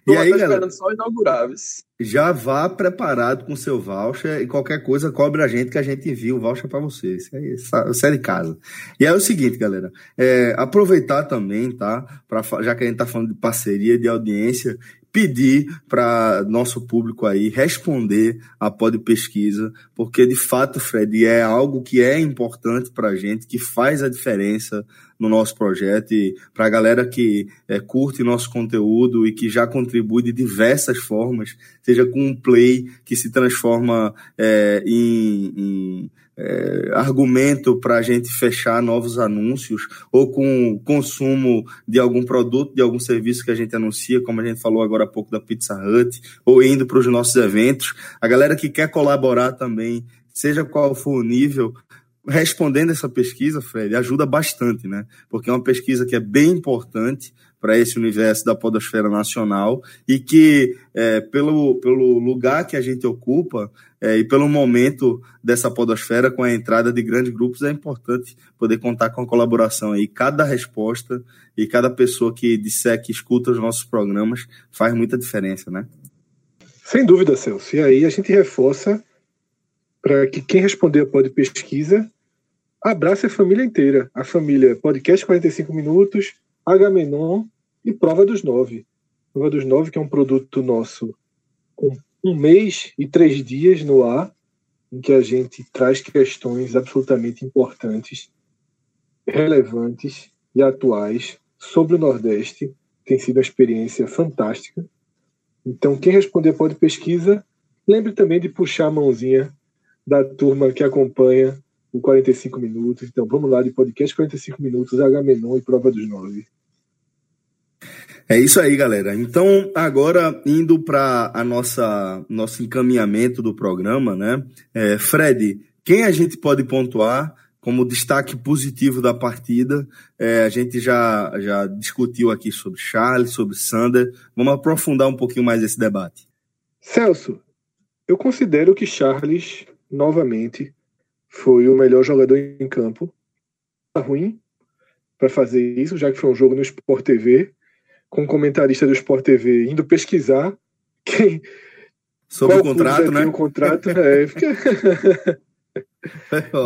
Tô e aí, galera, só inauguráveis.
Já vá preparado com seu voucher e qualquer coisa cobre a gente que a gente envia o voucher para vocês. Isso aí, isso é de casa. E é o seguinte, galera, é, aproveitar também, tá? Pra, já que a gente tá falando de parceria, de audiência, pedir para nosso público aí responder a pod pesquisa, porque de fato, Fred, é algo que é importante para a gente, que faz a diferença no nosso projeto e para a galera que é, curte nosso conteúdo e que já contribui de diversas formas, seja com um play que se transforma é, em, em é, argumento para a gente fechar novos anúncios ou com consumo de algum produto, de algum serviço que a gente anuncia, como a gente falou agora há pouco da Pizza Hut, ou indo para os nossos eventos. A galera que quer colaborar também, seja qual for o nível, respondendo essa pesquisa, Fred, ajuda bastante, né? Porque é uma pesquisa que é bem importante para esse universo da podosfera nacional e que, é, pelo, pelo lugar que a gente ocupa é, e pelo momento dessa podosfera, com a entrada de grandes grupos, é importante poder contar com a colaboração aí. Cada resposta e cada pessoa que disser que escuta os nossos programas faz muita diferença, né?
Sem dúvida, Celso. E aí a gente reforça para que quem responder a pod pesquisa abrace a família inteira. A família Podcast 45 Minutos, Agamenon e Prova dos Nove. Prova dos Nove, que é um produto nosso com um mês e três dias no ar, em que a gente traz questões absolutamente importantes, relevantes e atuais sobre o Nordeste. Tem sido uma experiência fantástica. Então, quem responder pode pesquisa. Lembre também de puxar a mãozinha da turma que acompanha o 45 minutos. Então, vamos lá de podcast 45 minutos, H-Menon e Prova dos Nove.
É isso aí, galera. Então, agora indo para a nossa nosso encaminhamento do programa, né? É, Fred, quem a gente pode pontuar como destaque positivo da partida? É, a gente já já discutiu aqui sobre Charles, sobre Sander. Vamos aprofundar um pouquinho mais esse debate.
Celso, eu considero que Charles novamente foi o melhor jogador em campo. Tá ruim para fazer isso, já que foi um jogo no Sport TV com um comentarista do Sport TV indo pesquisar quem.
Sobre o contrato, né?
O contrato, é, [laughs] fica...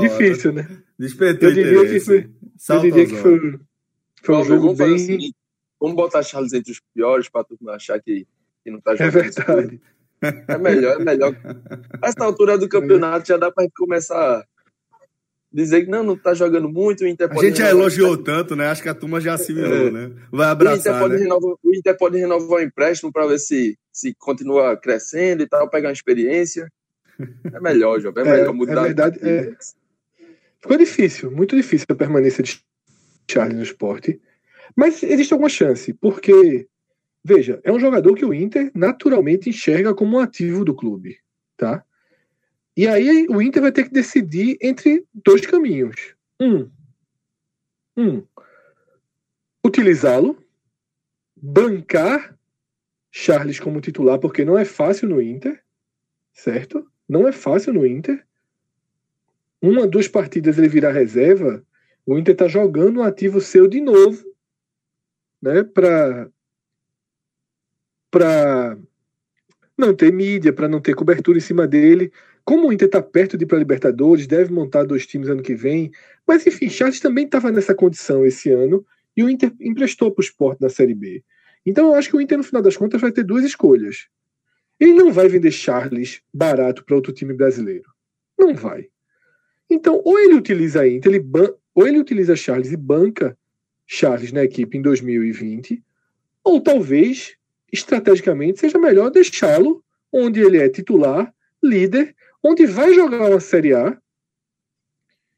Difícil, né?
Despertou eu diria que foi,
eu diria que foi, foi um jogo bem. Assim,
vamos botar Charles entre os piores para tu não achar que, que não tá
é jogando. É verdade.
É melhor, é melhor. A [laughs] essa altura do campeonato já dá para começar dizer que não, não tá jogando muito, o Inter
pode. A gente já elogiou tanto, né? Acho que a turma já assimilou, é. né? Vai abraçar. O Inter,
pode
né?
renovar, o Inter pode renovar o empréstimo para ver se, se continua crescendo e tal, pegar uma experiência. É melhor, Jovem, é, é melhor mudar.
É verdade, é... Ficou difícil, muito difícil a permanência de Charles no esporte. Mas existe alguma chance, porque, veja, é um jogador que o Inter naturalmente enxerga como um ativo do clube, tá? E aí o Inter vai ter que decidir entre dois caminhos. Um, um utilizá-lo, bancar Charles como titular, porque não é fácil no Inter, certo? Não é fácil no Inter. Uma, duas partidas ele virar reserva, o Inter tá jogando um ativo seu de novo, né? Para para não ter mídia, para não ter cobertura em cima dele. Como o Inter está perto de ir para a Libertadores, deve montar dois times ano que vem. Mas enfim, Charles também estava nessa condição esse ano e o Inter emprestou para o esporte na Série B. Então eu acho que o Inter, no final das contas, vai ter duas escolhas. Ele não vai vender Charles barato para outro time brasileiro. Não vai. Então, ou ele utiliza a Inter, ele ou ele utiliza Charles e banca Charles na equipe em 2020, ou talvez, estrategicamente, seja melhor deixá-lo onde ele é titular, líder, onde vai jogar uma Série A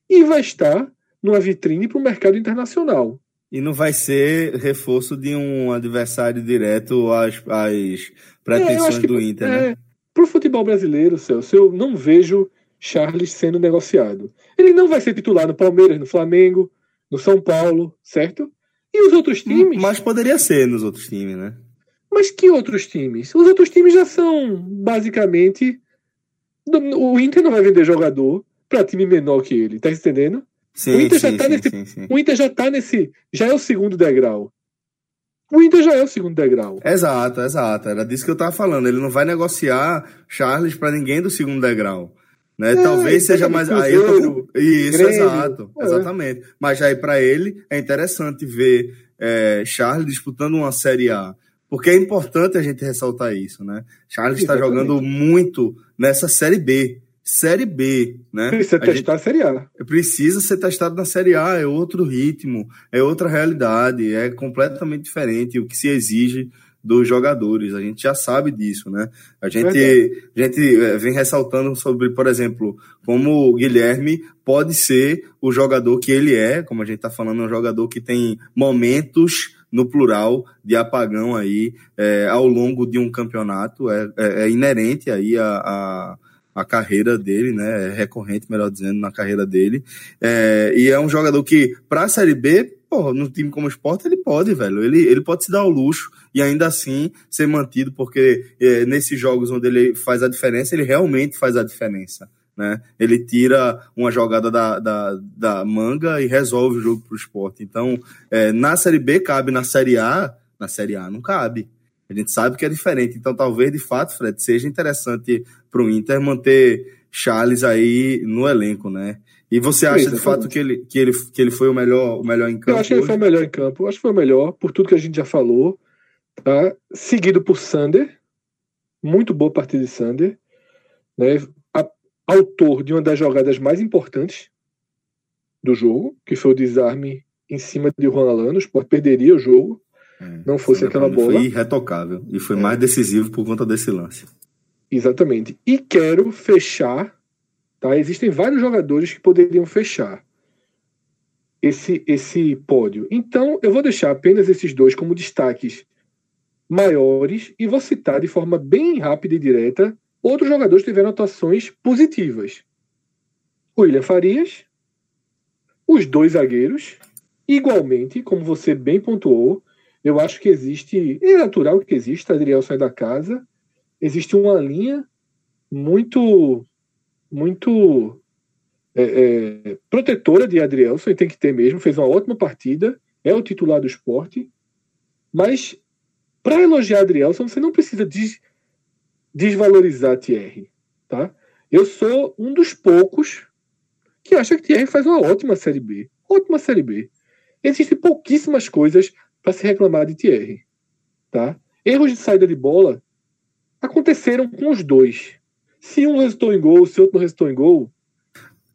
e vai estar numa vitrine para o mercado internacional.
E não vai ser reforço de um adversário direto às, às pretensões é, do Inter, é, né?
Para o futebol brasileiro, Celso, eu não vejo Charles sendo negociado. Ele não vai ser titular no Palmeiras, no Flamengo, no São Paulo, certo? E os outros times.
Mas poderia ser nos outros times, né?
Mas que outros times? Os outros times já são basicamente. O Inter não vai vender jogador para time menor que ele, tá entendendo?
Sim,
o Inter
sim,
já tá
sim,
nesse. O Inter já tá nesse. Já é o segundo degrau. O Inter já é o segundo degrau.
Exato, exato. Era disso que eu tava falando. Ele não vai negociar Charles para ninguém do segundo degrau. Né?
É,
Talvez seja mais. Aí eu tô Isso,
Grêmio,
exato.
é.
Exatamente. Mas aí para ele é interessante ver é, Charles disputando uma Série A. Porque é importante a gente ressaltar isso, né? Charles está jogando muito nessa Série B. Série B, né?
Precisa
A
testar a Série A.
precisa ser testado na Série A, é outro ritmo, é outra realidade, é completamente diferente o que se exige dos jogadores. A gente já sabe disso, né? A gente, a gente eh, vem ressaltando sobre, por exemplo, como o Guilherme pode ser o jogador que ele é, como a gente está falando, é um jogador que tem momentos no plural de apagão aí eh, ao longo de um campeonato, é, é- é inerente aí a, a, a carreira dele, né? É recorrente, melhor dizendo, na carreira dele. É, e é um jogador que, para a Série B, no time como o ele pode, velho. Ele, ele pode se dar o luxo e ainda assim ser mantido, porque é, nesses jogos onde ele faz a diferença, ele realmente faz a diferença. Né? Ele tira uma jogada da, da, da manga e resolve o jogo para o esporte. Então, é, na Série B cabe, na Série A, na Série A não cabe. A gente sabe que é diferente. Então, talvez, de fato, Fred, seja interessante para o Inter manter Charles aí no elenco, né? E você acha, de fato, que ele, que, ele, que ele foi o melhor, o melhor em campo
Eu acho que ele
hoje?
foi o melhor em campo. Eu acho que foi o melhor, por tudo que a gente já falou. Tá? Seguido por Sander. Muito boa partida de Sander. Né? Autor de uma das jogadas mais importantes do jogo, que foi o desarme em cima de Juan Alano. O Sport perderia o jogo.
É,
não fosse aquela bola.
Foi irretocável. E foi
É.
mais decisivo por conta desse lance.
Exatamente. E quero fechar. Tá? Existem vários jogadores que poderiam fechar esse, esse pódio. Então, eu vou deixar apenas esses dois como destaques maiores e vou citar de forma bem rápida e direta outros jogadores tiveram atuações positivas. O William Farias, os dois zagueiros, igualmente, como você bem pontuou, eu acho que existe, é natural que exista, Adriel sai da casa, existe uma linha muito muito é, é, protetora de Adrielson, e tem que ter mesmo, fez uma ótima partida, é o titular do esporte, mas para elogiar Adrielson, você não precisa des- desvalorizar Thierry, tá? Eu sou um dos poucos que acha que Thierry faz uma ótima Série B. Ótima Série B. Existem pouquíssimas coisas para se reclamar de Thierry, tá? Erros de saída de bola aconteceram com os dois. Se um resultou em gol, se outro não resultou em gol,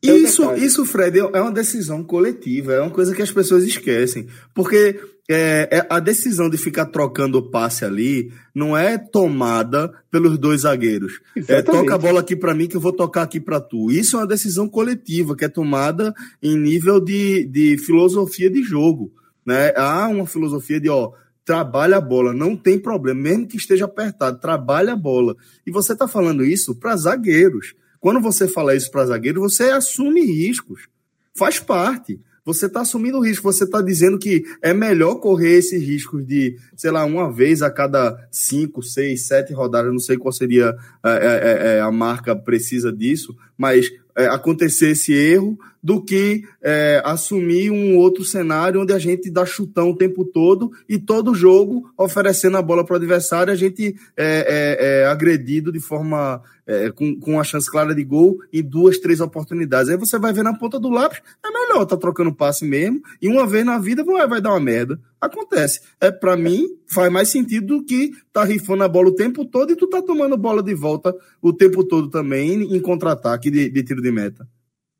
É
Isso, isso, Fred, é uma decisão coletiva, é uma coisa que as pessoas esquecem. Porque é, é- a decisão de ficar trocando o passe ali não é tomada pelos dois zagueiros. É, toca a bola aqui pra mim que eu vou tocar aqui pra tu. Isso é uma decisão coletiva que é tomada em nível de, de filosofia de jogo. Né? Há uma filosofia de, ó, trabalha a bola, não tem problema, mesmo que esteja apertado, trabalha a bola. E você tá falando isso para zagueiros. Quando você fala isso para zagueiro, você assume riscos. Faz parte. Você está assumindo risco, você está dizendo que é melhor correr esses riscos de, sei lá, uma vez a cada cinco, seis, sete rodadas, não sei qual seria é, é, é, a marca precisa disso, mas é, acontecer esse erro do que é, assumir um outro cenário onde a gente dá chutão o tempo todo e todo jogo oferecendo a bola para o adversário, a gente é, é, é agredido de forma é, com, com uma chance clara de gol em duas, três oportunidades. Aí você vai ver na ponta do lápis, é melhor tá trocando passe mesmo, e uma vez na vida vai, vai dar uma merda. Acontece. É, para mim, faz mais sentido do que tá rifando a bola o tempo todo e tu tá tomando bola de volta o tempo todo também em, em contra-ataque de, de tiro de meta.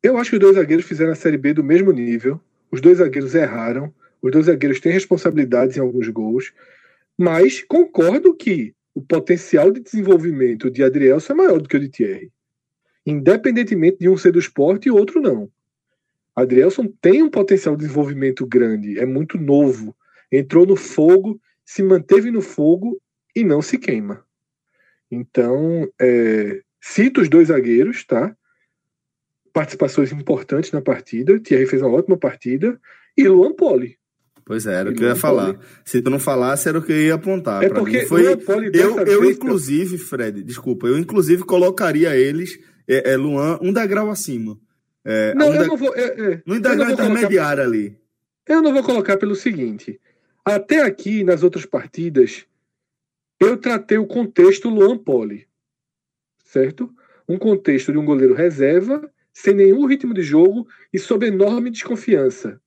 Eu acho que os dois zagueiros fizeram a Série B do mesmo nível. Os dois zagueiros erraram. Os dois zagueiros têm responsabilidades em alguns gols. Mas concordo que o potencial de desenvolvimento de Adrielson é maior do que o de Thierry. Independentemente de um ser do esporte e outro não. Adrielson tem um potencial de desenvolvimento grande. É muito novo. Entrou no fogo, se manteve no fogo e não se queima. Então, é, cito os dois zagueiros, tá? Participações importantes na partida. Thierry fez uma ótima partida. E Luan Poli.
Pois é, era o que eu ia falar. Se tu não falasse, era o que eu ia apontar.
É
pra
porque
mim foi. Eu, eu
vez,
inclusive, Fred, desculpa, eu inclusive colocaria eles, é, é Luan, um degrau acima. É,
não,
um
eu
de...
não vou. É, é,
no degrau intermediário colocar... ali.
Eu não vou colocar pelo seguinte. Até aqui, nas outras partidas, eu tratei o contexto Luan Poli. Certo? Um contexto de um goleiro reserva, sem nenhum ritmo de jogo e sob enorme desconfiança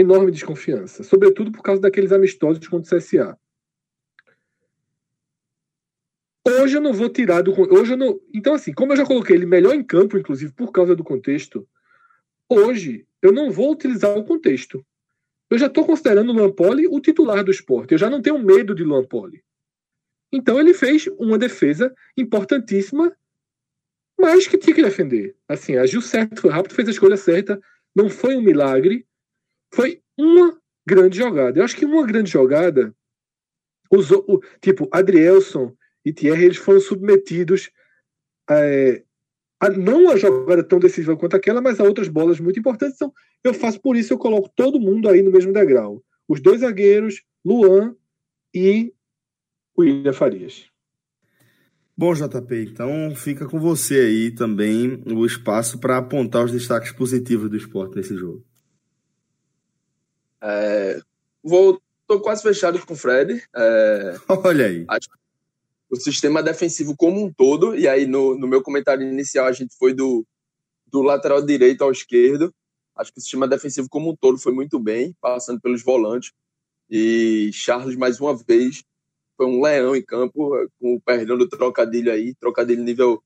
enorme desconfiança, sobretudo por causa daqueles amistosos contra o CSA. Hoje eu não vou tirar do hoje não, então assim, como eu já coloquei ele melhor em campo, inclusive por causa do contexto, hoje eu não vou utilizar o contexto. Eu já estou considerando o Lampoli o titular do esporte. Eu já não tenho medo de Lampoli. Então ele fez uma defesa importantíssima, mas que tinha que defender. Assim, agiu certo, foi rápido, fez a escolha certa. Não foi um milagre, foi uma grande jogada. Eu acho que uma grande jogada usou, o, tipo, Adrielson e Thierry, eles foram submetidos é, a não a jogada tão decisiva quanto aquela, mas a outras bolas muito importantes. Então, eu faço por isso, eu coloco todo mundo aí no mesmo degrau. Os dois zagueiros, Luan e William Farias.
Bom, JP, então fica com você aí também o espaço para apontar os destaques positivos do esporte nesse jogo.
É, vou, tô quase fechado com o Fred. É, [laughs]
Olha aí.
Acho o sistema defensivo como um todo, e aí no, no meu comentário inicial a gente foi do, do lateral direito ao esquerdo. Acho que o sistema defensivo como um todo foi muito bem, passando pelos volantes. E Charles, mais uma vez, foi um leão em campo, com o perdão do trocadilho aí, trocadilho nível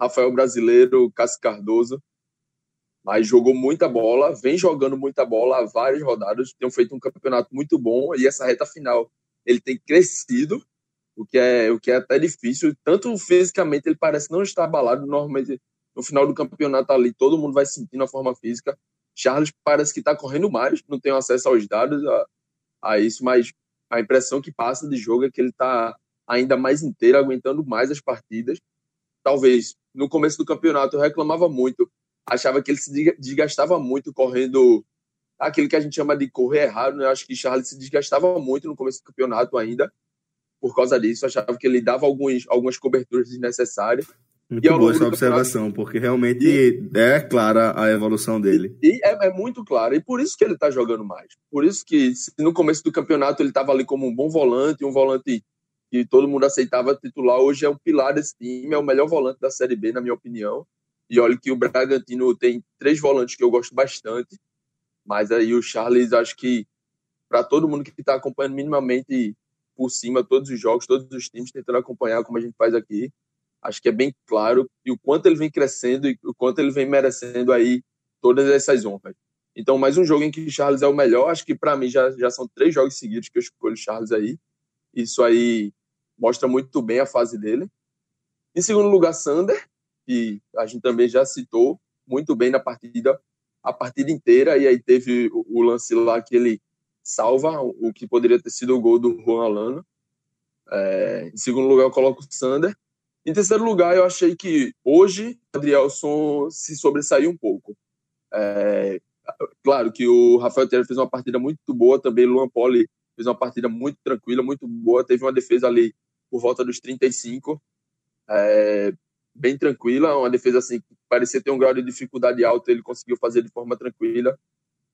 Rafael Brasileiro, Cássio Cardoso mas jogou muita bola, vem jogando muita bola há várias rodadas, tem feito um campeonato muito bom e essa reta final ele tem crescido, o que é o que é até difícil, tanto fisicamente ele parece não estar abalado, normalmente no final do campeonato ali todo mundo vai sentindo a forma física. Charles parece que está correndo mais, não tenho acesso aos dados a, a isso, mas a impressão que passa de jogo é que ele está ainda mais inteiro, aguentando mais as partidas. Talvez no começo do campeonato eu reclamava muito achava que ele se desgastava muito correndo aquilo que a gente chama de correr errado. Né? Acho que Charles se desgastava muito no começo do campeonato ainda por causa disso. Achava que ele dava alguns, algumas coberturas desnecessárias.
Muito e boa essa observação, porque realmente e, é clara a evolução dele.
E, é, é, muito clara, e por isso que ele está jogando mais. Por isso que no começo do campeonato ele estava ali como um bom volante, um volante que todo mundo aceitava titular, hoje é um pilar desse time, é o melhor volante da Série B, na minha opinião. E olha que o Bragantino tem três volantes que eu gosto bastante, mas aí o Charles, acho que para todo mundo que está acompanhando minimamente por cima todos os jogos, todos os times, tentando acompanhar como a gente faz aqui, acho que é bem claro e o quanto ele vem crescendo e o quanto ele vem merecendo aí todas essas honras. Então, mais um jogo em que Charles é o melhor, acho que para mim já, já são três jogos seguidos que eu escolho Charles aí. Isso aí mostra muito bem a fase dele. Em segundo lugar, Sander, que a gente também já citou muito bem na partida, a partida inteira, e aí teve o lance lá que ele salva o que poderia ter sido o gol do Juan Alano. É, em segundo lugar, eu coloco o Sander. Em terceiro lugar, eu achei que hoje o Adrielson se sobressaiu um pouco. É, claro que o Rafael Terra fez uma partida muito boa, também o Luan Poli fez uma partida muito tranquila, muito boa, teve uma defesa ali por volta dos 35. É, bem tranquila, uma defesa assim que parecia ter um grau de dificuldade alto, ele conseguiu fazer de forma tranquila.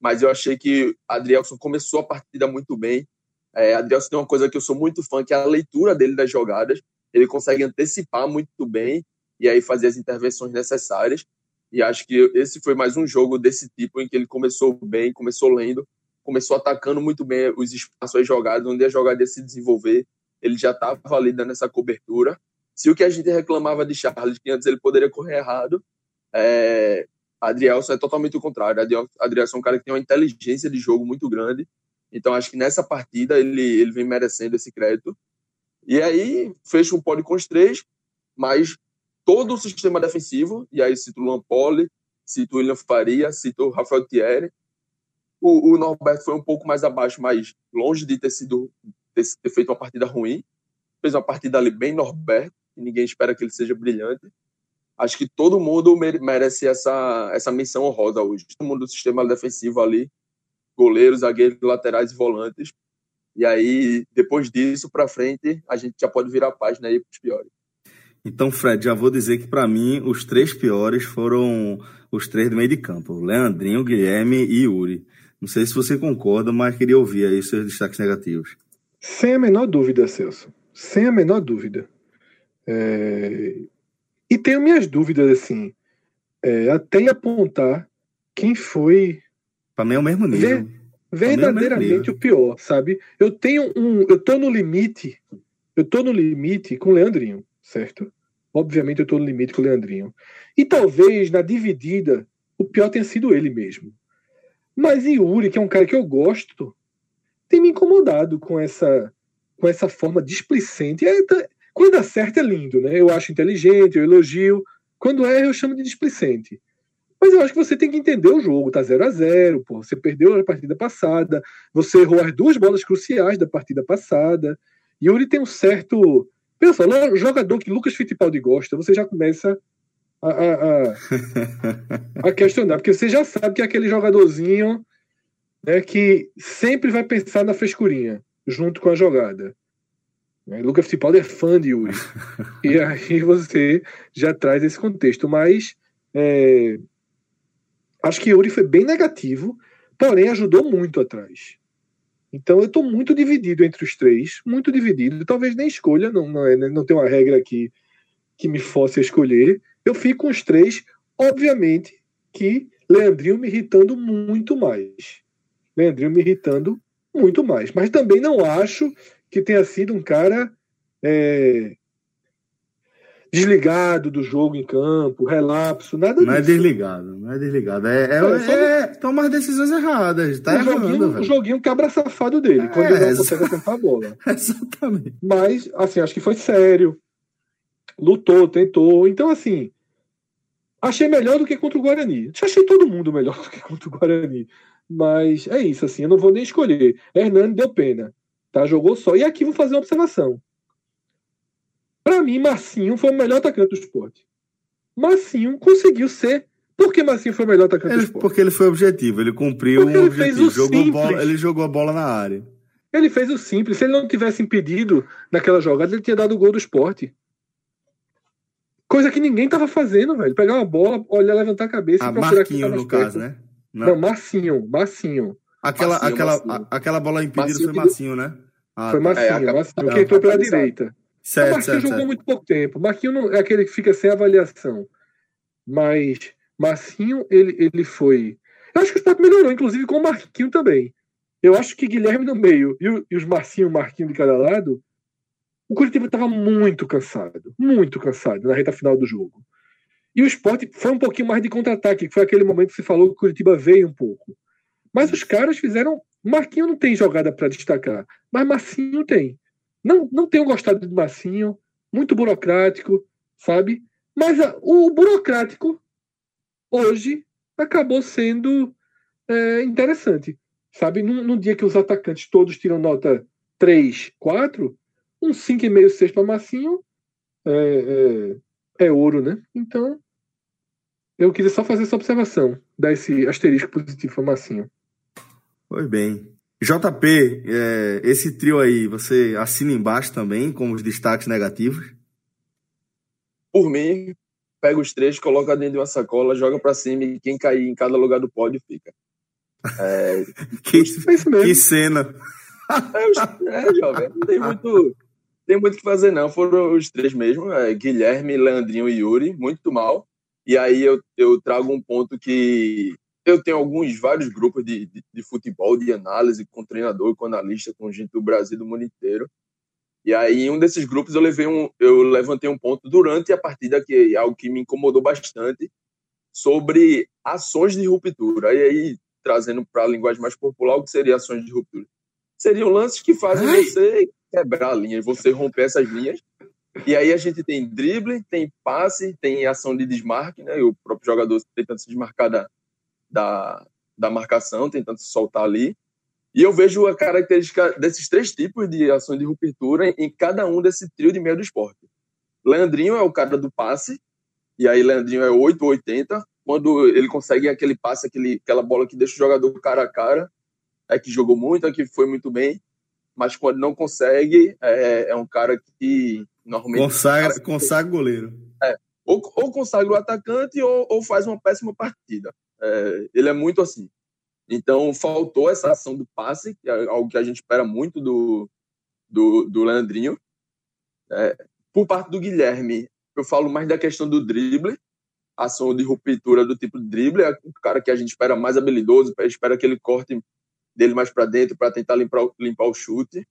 Mas eu achei que Adrielson começou a partida muito bem. É, Adrielson tem uma coisa que eu sou muito fã, que é a leitura dele das jogadas. Ele consegue antecipar muito bem e aí fazer as intervenções necessárias. E acho que esse foi mais um jogo desse tipo em que ele começou bem, começou lendo, começou atacando muito bem os espaços, as jogadas, onde a jogada ia se desenvolver. Ele já estava ali dando essa cobertura. Se o que a gente reclamava de Charles, que antes ele poderia correr errado, é, Adrielson é totalmente o contrário. Adrielson é um cara que tem uma inteligência de jogo muito grande. Então acho que nessa partida ele, ele vem merecendo esse crédito. E aí fecha um pódio com os três, mas todo o sistema defensivo, e aí cito o Luan Poli, cito o William Faria, cito o Rafael Thierry. O, o Norberto foi um pouco mais abaixo, mas longe de ter sido ter, ter feito uma partida ruim. Fez uma partida ali bem Norberto e ninguém espera que ele seja brilhante. Acho que todo mundo merece essa, essa missão honrosa hoje. Todo mundo do sistema defensivo ali goleiros, zagueiros, laterais e volantes. E aí, depois disso, para frente, a gente já pode virar a página aí para os piores.
Então, Fred, já vou dizer que para mim os três piores foram os três do meio de campo: Leandrinho, Guilherme e Yuri. Não sei se você concorda, mas queria ouvir aí seus destaques negativos.
Sem a menor dúvida, Celso. Sem a menor dúvida. É... E tenho minhas dúvidas, assim, é, até apontar quem foi.
Para mim é o mesmo nível.
Verdadeiramente é o, pior, sabe? Eu tenho um. Eu tô no limite. Eu tô no limite com o Leandrinho certo? Obviamente eu estou no limite com o Leandrinho. E talvez na dividida o pior tenha sido ele mesmo. Mas Yuri, que é um cara que eu gosto, tem me incomodado com essa com essa forma displicente. É, tá, quando dá certo é lindo, né? Eu acho inteligente, eu elogio. Quando erra, eu chamo de displicente. Mas eu acho que você tem que entender o jogo. Tá 0 a 0 pô. Você perdeu a partida passada. Você errou as duas bolas cruciais da partida passada. Yuri tem um certo Pensa, o jogador que Lucas Fittipaldi gosta, você já começa a, a, a, [laughs] a, questionar, porque você já sabe que é aquele jogadorzinho né, que sempre vai pensar na frescurinha, junto com a jogada. Né? Lucas Fittipaldi é fã de Yuri. [laughs] e aí você já traz esse contexto. Mas é, acho que Yuri foi bem negativo, porém ajudou muito atrás. Então eu estou muito dividido entre os três, muito dividido. Talvez nem escolha, não, não, é, não tem uma regra aqui que me fosse escolher. Eu fico com os três, obviamente que Leandrinho me irritando muito mais. Leandrinho me irritando muito mais. Mas também não acho que tenha sido um cara é, desligado do jogo em campo, relapso, nada
não é disso. Não é desligado, não é desligado. É, é, é, é tomar decisões erradas. Tá o, errando,
joguinho, o joguinho cabra safado dele, quando ele não consegue acertar a bola. [laughs]
Exatamente.
Mas, assim, acho que foi sério. Lutou, tentou. Então, assim, achei melhor do que contra o Guarani. Achei todo mundo melhor [laughs] do que contra o Guarani. Mas é isso, assim, eu não vou nem escolher. Hernani deu pena. Tá? Jogou só. E aqui vou fazer uma observação. Para mim, Marcinho foi o melhor atacante do esporte. Marcinho conseguiu ser. Por que Marcinho foi o melhor atacante
ele,
do esporte?
Porque ele foi objetivo, ele cumpriu porque o objetivo. jogou bola, ele jogou a bola na área.
Ele fez o simples. Se ele não tivesse impedido naquela jogada, ele tinha dado o gol do esporte. Coisa que ninguém tava fazendo, velho. Pegar uma bola, olhar, levantar a cabeça
a e procurar Marquinho, no caso, né?
Não. não, Marcinho, Marcinho.
Aquela,
Marcinho,
aquela, Marcinho. A, aquela bola impedida Marcinho foi Marcinho, né?
Ah, foi Marcinho, é, Marcinho, que entrou pela direita. Certo, o Marquinhos certo, jogou certo. muito pouco tempo. Marquinhos não, é aquele que fica sem avaliação. Mas Marcinho, ele, ele foi. Eu acho que o Sport melhorou, inclusive com o Marquinho também. Eu acho que Guilherme no meio e, e os Marcinho e Marquinho de cada lado, o Curitiba estava muito cansado. Muito cansado na reta final do jogo. E o Sport foi um pouquinho mais de contra-ataque, que foi aquele momento que você falou que o Curitiba veio um pouco. Mas os caras fizeram. Marquinho não tem jogada para destacar, mas Marcinho tem. Não, não tenho gostado do Massinho, muito burocrático, sabe? Mas a, o burocrático hoje acabou sendo é, interessante, sabe? Num, num, dia que os atacantes todos tiram nota 3, 4, um 5,5, 6 para Massinho é, é, é ouro, né? Então, eu queria só fazer essa observação, dar esse asterisco positivo para Massinho.
Pois bem. JP, é, esse trio aí, você assina embaixo também com os destaques negativos?
Por mim, pega os três, coloca dentro de uma sacola, joga para cima e quem cair em cada lugar do pódio fica.
É, [laughs] que, que, cena!
É, é, jovem, não tem muito, tem muito o que fazer não. Foram os três mesmo, é, Guilherme, Leandrinho e Yuri, muito mal. E aí eu, eu trago um ponto que eu tenho alguns, vários grupos de, de, de, futebol, de análise, com treinador, com analista, com gente do Brasil do mundo inteiro. E aí, em um desses grupos, eu, levei um, eu levantei um ponto durante a partida, que é algo que me incomodou bastante, sobre ações de ruptura. E aí, trazendo para a linguagem mais popular, o que seria ações de ruptura? Seriam lances que fazem Ai. você quebrar a linha, você romper essas linhas. E aí a gente tem drible, tem passe, tem ação de desmarque, né? E o próprio jogador tentando se desmarcar da, da, da marcação, tentando se soltar ali. E eu vejo a característica desses três tipos de ações de ruptura em, cada um desse trio de meio do esporte. Leandrinho é o cara do passe, e aí Leandrinho é 8 ou 80, quando ele consegue aquele passe, aquele, aquela bola que deixa o jogador cara a cara, é que jogou muito, é que foi muito bem, mas quando não consegue, é, é um cara que normalmente.
Consagra, consagra goleiro.
É, ou, ou consagra o atacante ou, ou faz uma péssima partida. É, ele é muito assim. Então, faltou essa ação do passe, que é algo que a gente espera muito do, do, do Leandrinho. É, por parte do Guilherme, eu falo mais da questão do drible, ação de ruptura do tipo de drible, é o cara que a gente espera mais habilidoso, espera que ele corte dele mais para dentro para tentar limpar, limpar o chute.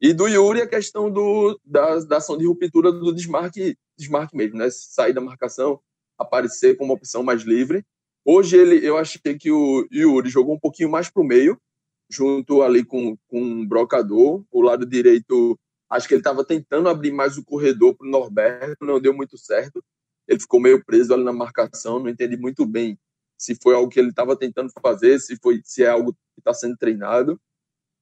E do Yuri a questão do, da, da ação de ruptura do desmarque, desmarque mesmo, né? Sair da marcação, aparecer com uma opção mais livre. Hoje ele, eu achei que o Yuri jogou um pouquinho mais para o meio, junto ali com, com o brocador. O lado direito, acho que ele estava tentando abrir mais o corredor para o Norberto, não deu muito certo. Ele ficou meio preso ali na marcação, não entendi muito bem se foi algo que ele estava tentando fazer, se foi se é algo que está sendo treinado.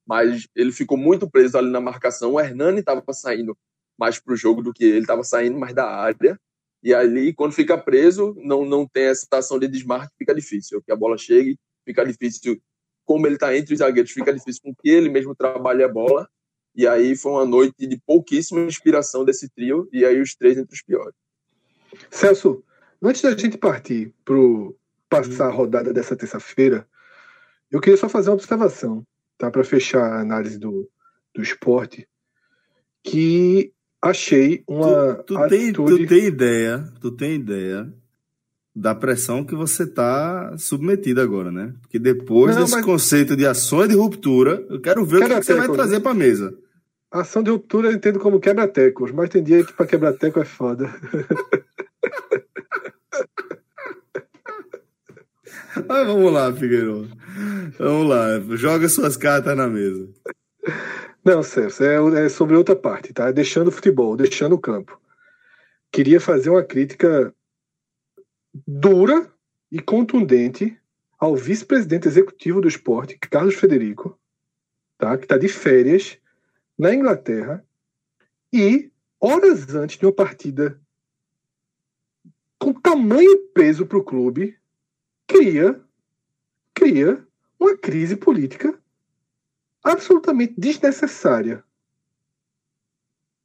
Mas ele ficou muito preso ali na marcação. O Hernani estava saindo mais para o jogo do que ele, estava saindo mais da área. E ali, quando fica preso, não, não tem essa ação de desmarque, fica difícil. Que a bola chegue, fica difícil. Como ele está entre os zagueiros, fica difícil com que ele mesmo trabalhe a bola. E aí foi uma noite de pouquíssima inspiração desse trio, e aí os três entre os piores.
Celso, antes da gente partir para passar a rodada dessa terça-feira, eu queria só fazer uma observação, tá? Para fechar a análise do, do esporte, que achei uma.
Tu, tu, tem, tu tem ideia, tu tem ideia da pressão que você está submetido agora, né? Porque depois Não, desse mas... conceito de ações de ruptura, eu quero ver quebra o que, você vai trazer para a mesa.
Ação de ruptura eu entendo como quebra-tecos, mas tem dia que para quebra-teco é foda. [laughs]
Mas vamos lá, Figueiredo. Vamos lá, joga suas cartas na mesa.
Não, Celso, é, é sobre outra parte, tá? Deixando o futebol, deixando o campo. Queria fazer uma crítica dura e contundente ao vice-presidente executivo do esporte, Carlos Federico, tá? que está de férias na Inglaterra e horas antes de uma partida com tamanho peso para o clube, cria, cria uma crise política absolutamente desnecessária,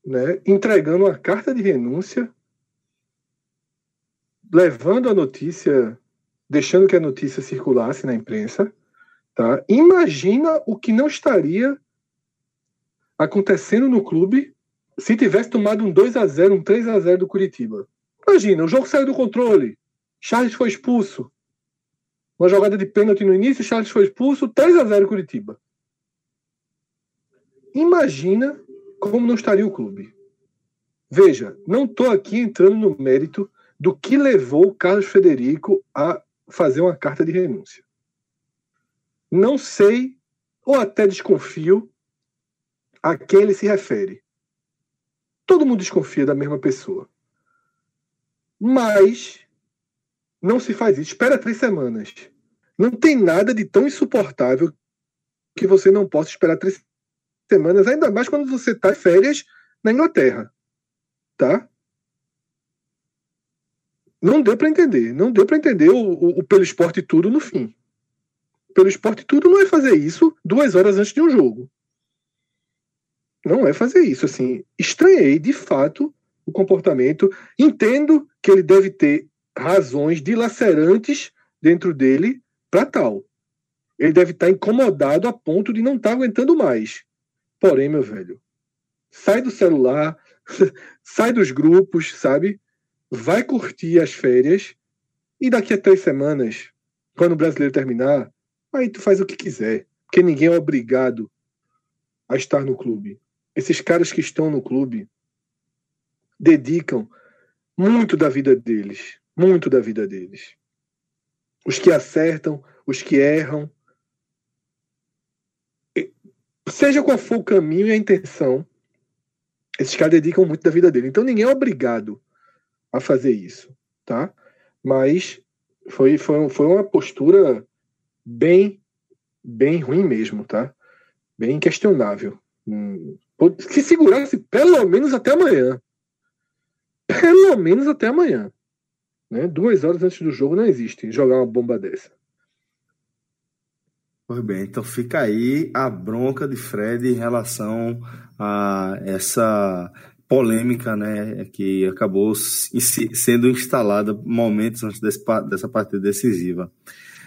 né? entregando uma carta de renúncia, levando a notícia, deixando que a notícia circulasse na imprensa. Tá? Imagina o que não estaria acontecendo no clube se tivesse tomado um 2 a 0 um 3 a 0 do Curitiba. Imagina, o jogo saiu do controle. Charles foi expulso. Uma jogada de pênalti no início, Charles foi expulso, 3 a 0 Curitiba. Imagina como não estaria o clube. Veja, não estou aqui entrando no mérito do que levou Carlos Federico a fazer uma carta de renúncia. Não sei, ou até desconfio, a quem ele se refere. Todo mundo desconfia da mesma pessoa. Mas não se faz isso. Espera três semanas. Não tem nada de tão insuportável que você não possa esperar três semanas, ainda mais quando você está em férias na Inglaterra. Tá? Não deu para entender. Não deu para entender o, o, o, pelo esporte tudo no fim. Pelo esporte tudo não é fazer isso duas horas antes de um jogo. Não é fazer isso. Assim, estranhei de fato o comportamento. Entendo que ele deve ter razões dilacerantes dentro dele para tal. Ele deve estar tá incomodado a ponto de não estar tá aguentando mais. Porém, meu velho, sai do celular, [laughs] sai dos grupos, sabe? Vai curtir as férias e daqui a três semanas, quando o brasileiro terminar, aí tu faz o que quiser, porque ninguém é obrigado a estar no clube. Esses caras que estão no clube dedicam muito da vida deles, muito da vida deles. Os que acertam, os que erram. Seja qual for o caminho e a intenção, esses caras dedicam muito da vida dele. Então ninguém é obrigado a fazer isso, tá? Mas foi, foi, foi uma postura bem, bem ruim mesmo, tá? Bem questionável. Hum, se segurasse pelo menos até amanhã. Pelo menos até amanhã. Né? Duas horas antes do jogo não existe jogar uma bomba dessa.
Pois bem, então fica aí a bronca de Fred em relação a essa polêmica né, que acabou sendo instalada momentos antes desse, dessa partida decisiva.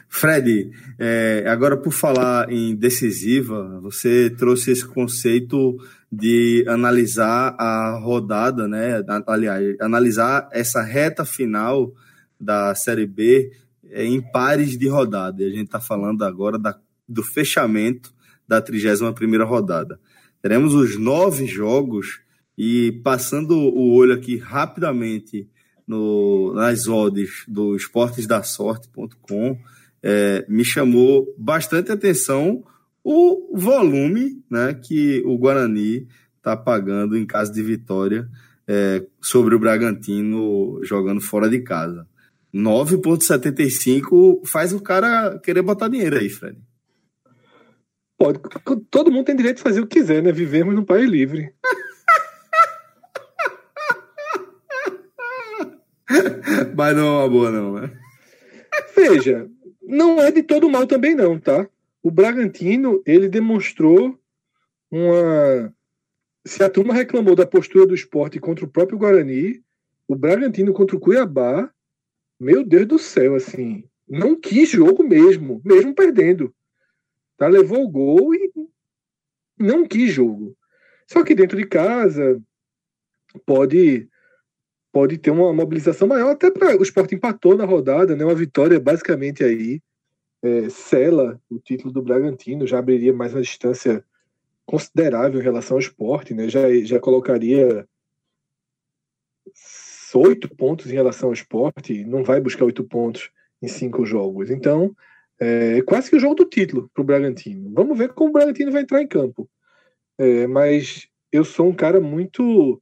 Fred, é, agora por falar em decisiva, você trouxe esse conceito de analisar a rodada, né? Aliás, analisar essa reta final da Série B em pares de rodada. E a gente está falando agora da, do fechamento da 31 rodada. Teremos os nove jogos e passando o olho aqui rapidamente no, nas odds do esportesdasorte.com, é, me chamou bastante atenção o volume né, que o Guarani está pagando em caso de vitória é, sobre o Bragantino jogando fora de casa. 9,75 faz o cara querer botar dinheiro aí, Fred.
Pode. Todo mundo tem direito de fazer o que quiser, né? Vivemos num país livre. [laughs]
Mas não é uma boa, não, né?
Veja, não é de todo mal também, não, tá? O Bragantino, ele demonstrou uma. Se a turma reclamou da postura do esporte contra o próprio Guarani, o Bragantino contra o Cuiabá, meu Deus do céu, assim, não quis jogo mesmo, mesmo perdendo. Tá? Levou o gol e não quis jogo. Só que dentro de casa pode pode ter uma mobilização maior, até para o esporte empatou na rodada, né? Uma vitória basicamente aí é, sela o título do Bragantino, já abriria mais uma distância considerável em relação ao esporte, né? Já, já colocaria oito pontos em relação ao esporte, não vai buscar oito pontos em cinco jogos. Então, é quase que o jogo do título para o Bragantino. Vamos ver como o Bragantino vai entrar em campo. É, mas eu sou um cara muito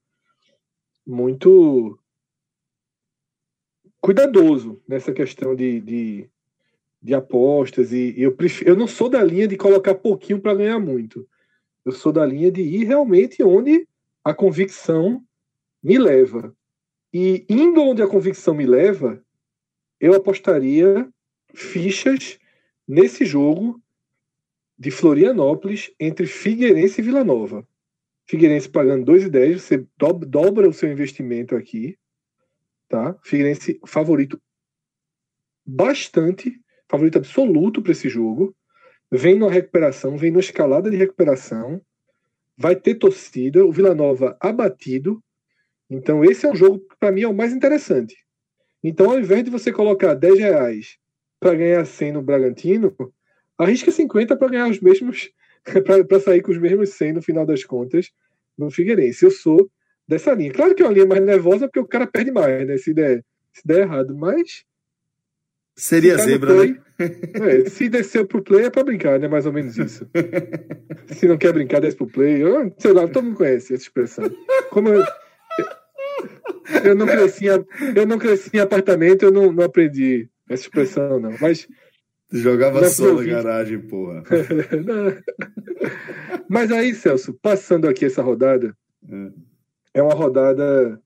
muito cuidadoso nessa questão de, de, de apostas e, e eu prefiro, eu não sou da linha de colocar pouquinho para ganhar muito. Eu sou da linha de ir realmente onde a convicção me leva. E indo onde a convicção me leva, eu apostaria fichas nesse jogo de Florianópolis entre Figueirense e Vila Nova. Figueirense pagando 2,10, você dobra o seu investimento aqui tá? Figueirense favorito bastante, favorito absoluto para esse jogo. Vem numa recuperação, vem numa escalada de recuperação. Vai ter torcida, o Vila Nova abatido. Então, esse é um jogo que, para mim, é o mais interessante. Então, ao invés de você colocar 10 reais para ganhar 100 no Bragantino, arrisca 50 para ganhar os mesmos, [laughs] para sair com os mesmos 100 no final das contas no Figueirense. Eu sou dessa linha. Claro que é uma linha mais nervosa porque o cara perde mais, né? Se der, se der errado, mas.
Seria se zebra,
play, né? É, se desceu pro play é pra brincar, né? Mais ou menos isso. [laughs] se não quer brincar, desce pro play. Eu, sei lá, todo mundo conhece essa expressão. Como eu, eu não cresci em, eu não cresci em apartamento, eu não, não aprendi essa expressão, não. Mas.
Jogava só na garagem, porra. [laughs]
Mas aí, Celso, passando aqui essa rodada, é é uma rodada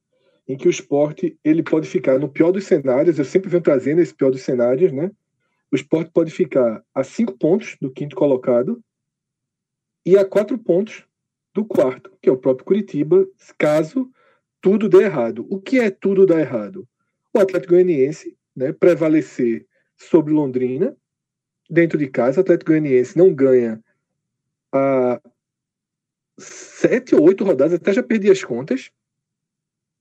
em que o esporte ele pode ficar no pior dos cenários, eu sempre venho trazendo esse pior dos cenários, né? O esporte pode ficar a cinco pontos do quinto colocado e a quatro pontos do quarto, que é o próprio Curitiba, caso tudo dê errado. O que é tudo dar errado? O Atlético Goianiense né, prevalecer sobre Londrina, dentro de casa, o Atlético Goianiense não ganha a sete ou oito rodadas, até já perdi as contas.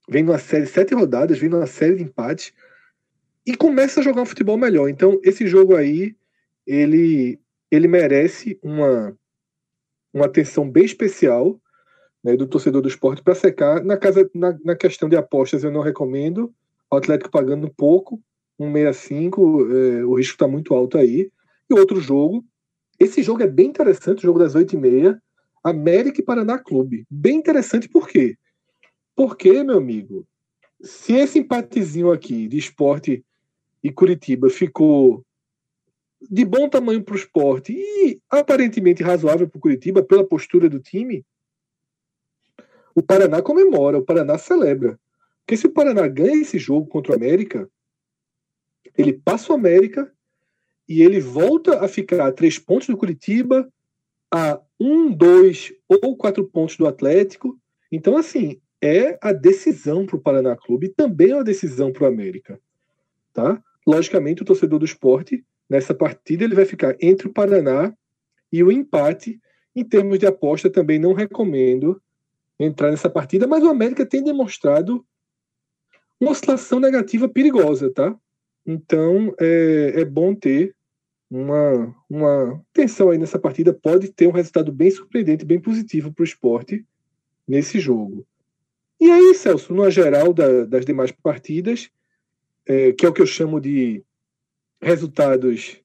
Vem numa série, sete rodadas, vem numa série de empates e começa a jogar um futebol melhor. Então, esse jogo aí, ele, ele merece uma, uma atenção bem especial né, do torcedor do esporte para secar. Na, casa, na, na questão de apostas, eu não recomendo. O Atlético pagando pouco, 1,65, é, o risco está muito alto aí. E outro jogo, esse jogo é bem interessante, o jogo das 8h30. América e Paraná Clube. Bem interessante por quê? Porque, meu amigo, se esse empatezinho aqui de esporte e Curitiba ficou de bom tamanho para o esporte e aparentemente razoável para o Curitiba pela postura do time, o Paraná comemora, o Paraná celebra. Porque se o Paraná ganha esse jogo contra o América, ele passa o América e ele volta a ficar a três pontos do Curitiba, a um, dois ou quatro pontos do Atlético. Então, assim, é a decisão para o Paraná Clube e também é uma decisão para o América. Tá? Logicamente, o torcedor do esporte, nessa partida, ele vai ficar entre o Paraná e o empate. Em termos de aposta, também não recomendo entrar nessa partida, mas o América tem demonstrado uma oscilação negativa perigosa, tá? Então é, é bom ter uma, uma tensão aí nessa partida. Pode ter um resultado bem surpreendente, bem positivo para o esporte nesse jogo. E aí, Celso, no geral da, das demais partidas, é, que é o que eu chamo de resultados.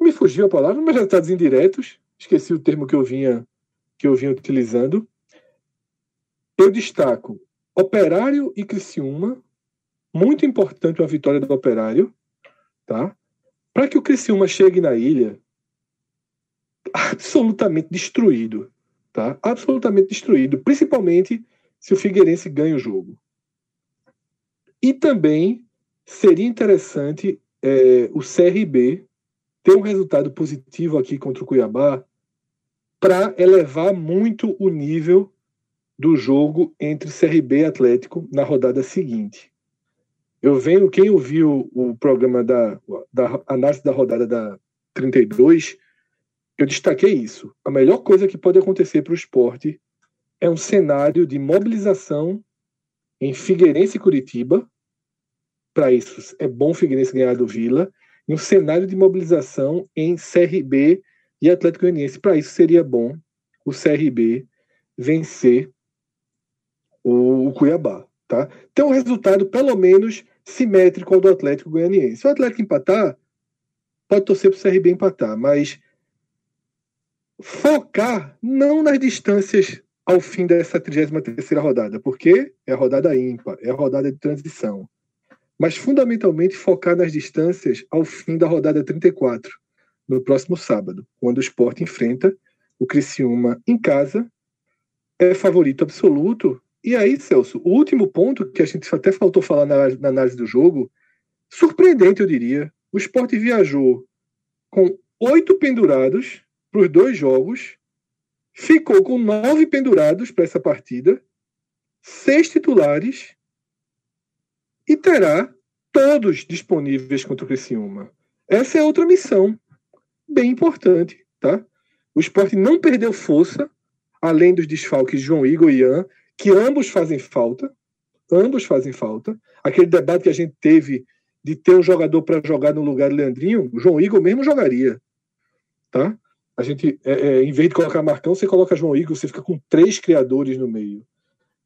Me fugiu a palavra, mas resultados indiretos. Esqueci o termo que eu vinha que eu vinha utilizando. Eu destaco Operário e Criciúma, muito importante a vitória do Operário, tá? Para que o Criciúma chegue na ilha absolutamente destruído, tá? Absolutamente destruído, principalmente se o Figueirense ganha o jogo. E também seria interessante é, o CRB ter um resultado positivo aqui contra o Cuiabá para elevar muito o nível do jogo entre CRB e Atlético na rodada seguinte. Eu venho, quem ouviu o programa da, da análise da rodada da 32, eu destaquei isso. A melhor coisa que pode acontecer para o esporte é um cenário de mobilização em Figueirense e Curitiba. Para isso, é bom Figueirense ganhar do Vila. E um cenário de mobilização em CRB e Atlético Goianiense. Para isso, seria bom o CRB vencer o, o Cuiabá. Tá? Tem um resultado, pelo menos, simétrico ao do Atlético Goianiense. Se o Atlético empatar, pode torcer para o CRB empatar, mas focar não nas distâncias ao fim dessa 33 rodada, porque é a rodada ímpar, é a rodada de transição. Mas fundamentalmente focar nas distâncias ao fim da rodada 34, no próximo sábado, quando o Sport enfrenta o Criciúma em casa, é favorito absoluto e aí, Celso, o último ponto que a gente até faltou falar na, na análise do jogo, surpreendente, eu diria. O esporte viajou com oito pendurados para os dois jogos, ficou com nove pendurados para essa partida, seis titulares e terá todos disponíveis contra o Criciúma. Essa é outra missão bem importante, tá? O esporte não perdeu força, além dos desfalques João Igor e Ian, que ambos fazem falta, ambos fazem falta. Aquele debate que a gente teve de ter um jogador para jogar no lugar do Leandrinho, o João Igor mesmo jogaria, tá? A gente, é, é, em vez de colocar Marcão, você coloca João Igor, você fica com três criadores no meio.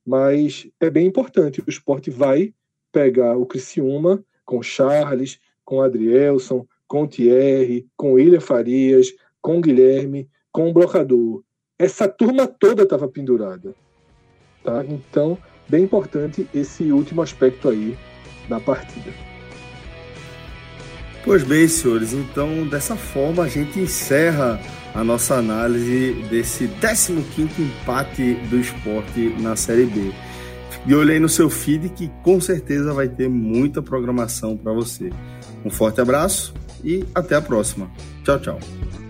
Mas é bem importante. O esporte vai pegar o Criciúma com Charles, com Adrielson, com Thierry, com William Farias, com Guilherme, com o Brocador. Essa turma toda estava pendurada. Tá? Então, bem importante esse último aspecto aí da partida.
Pois bem, senhores, então dessa forma a gente encerra a nossa análise desse 15 empate do esporte na Série B. E olhei no seu feed que com certeza vai ter muita programação para você. Um forte abraço e até a próxima. Tchau, tchau.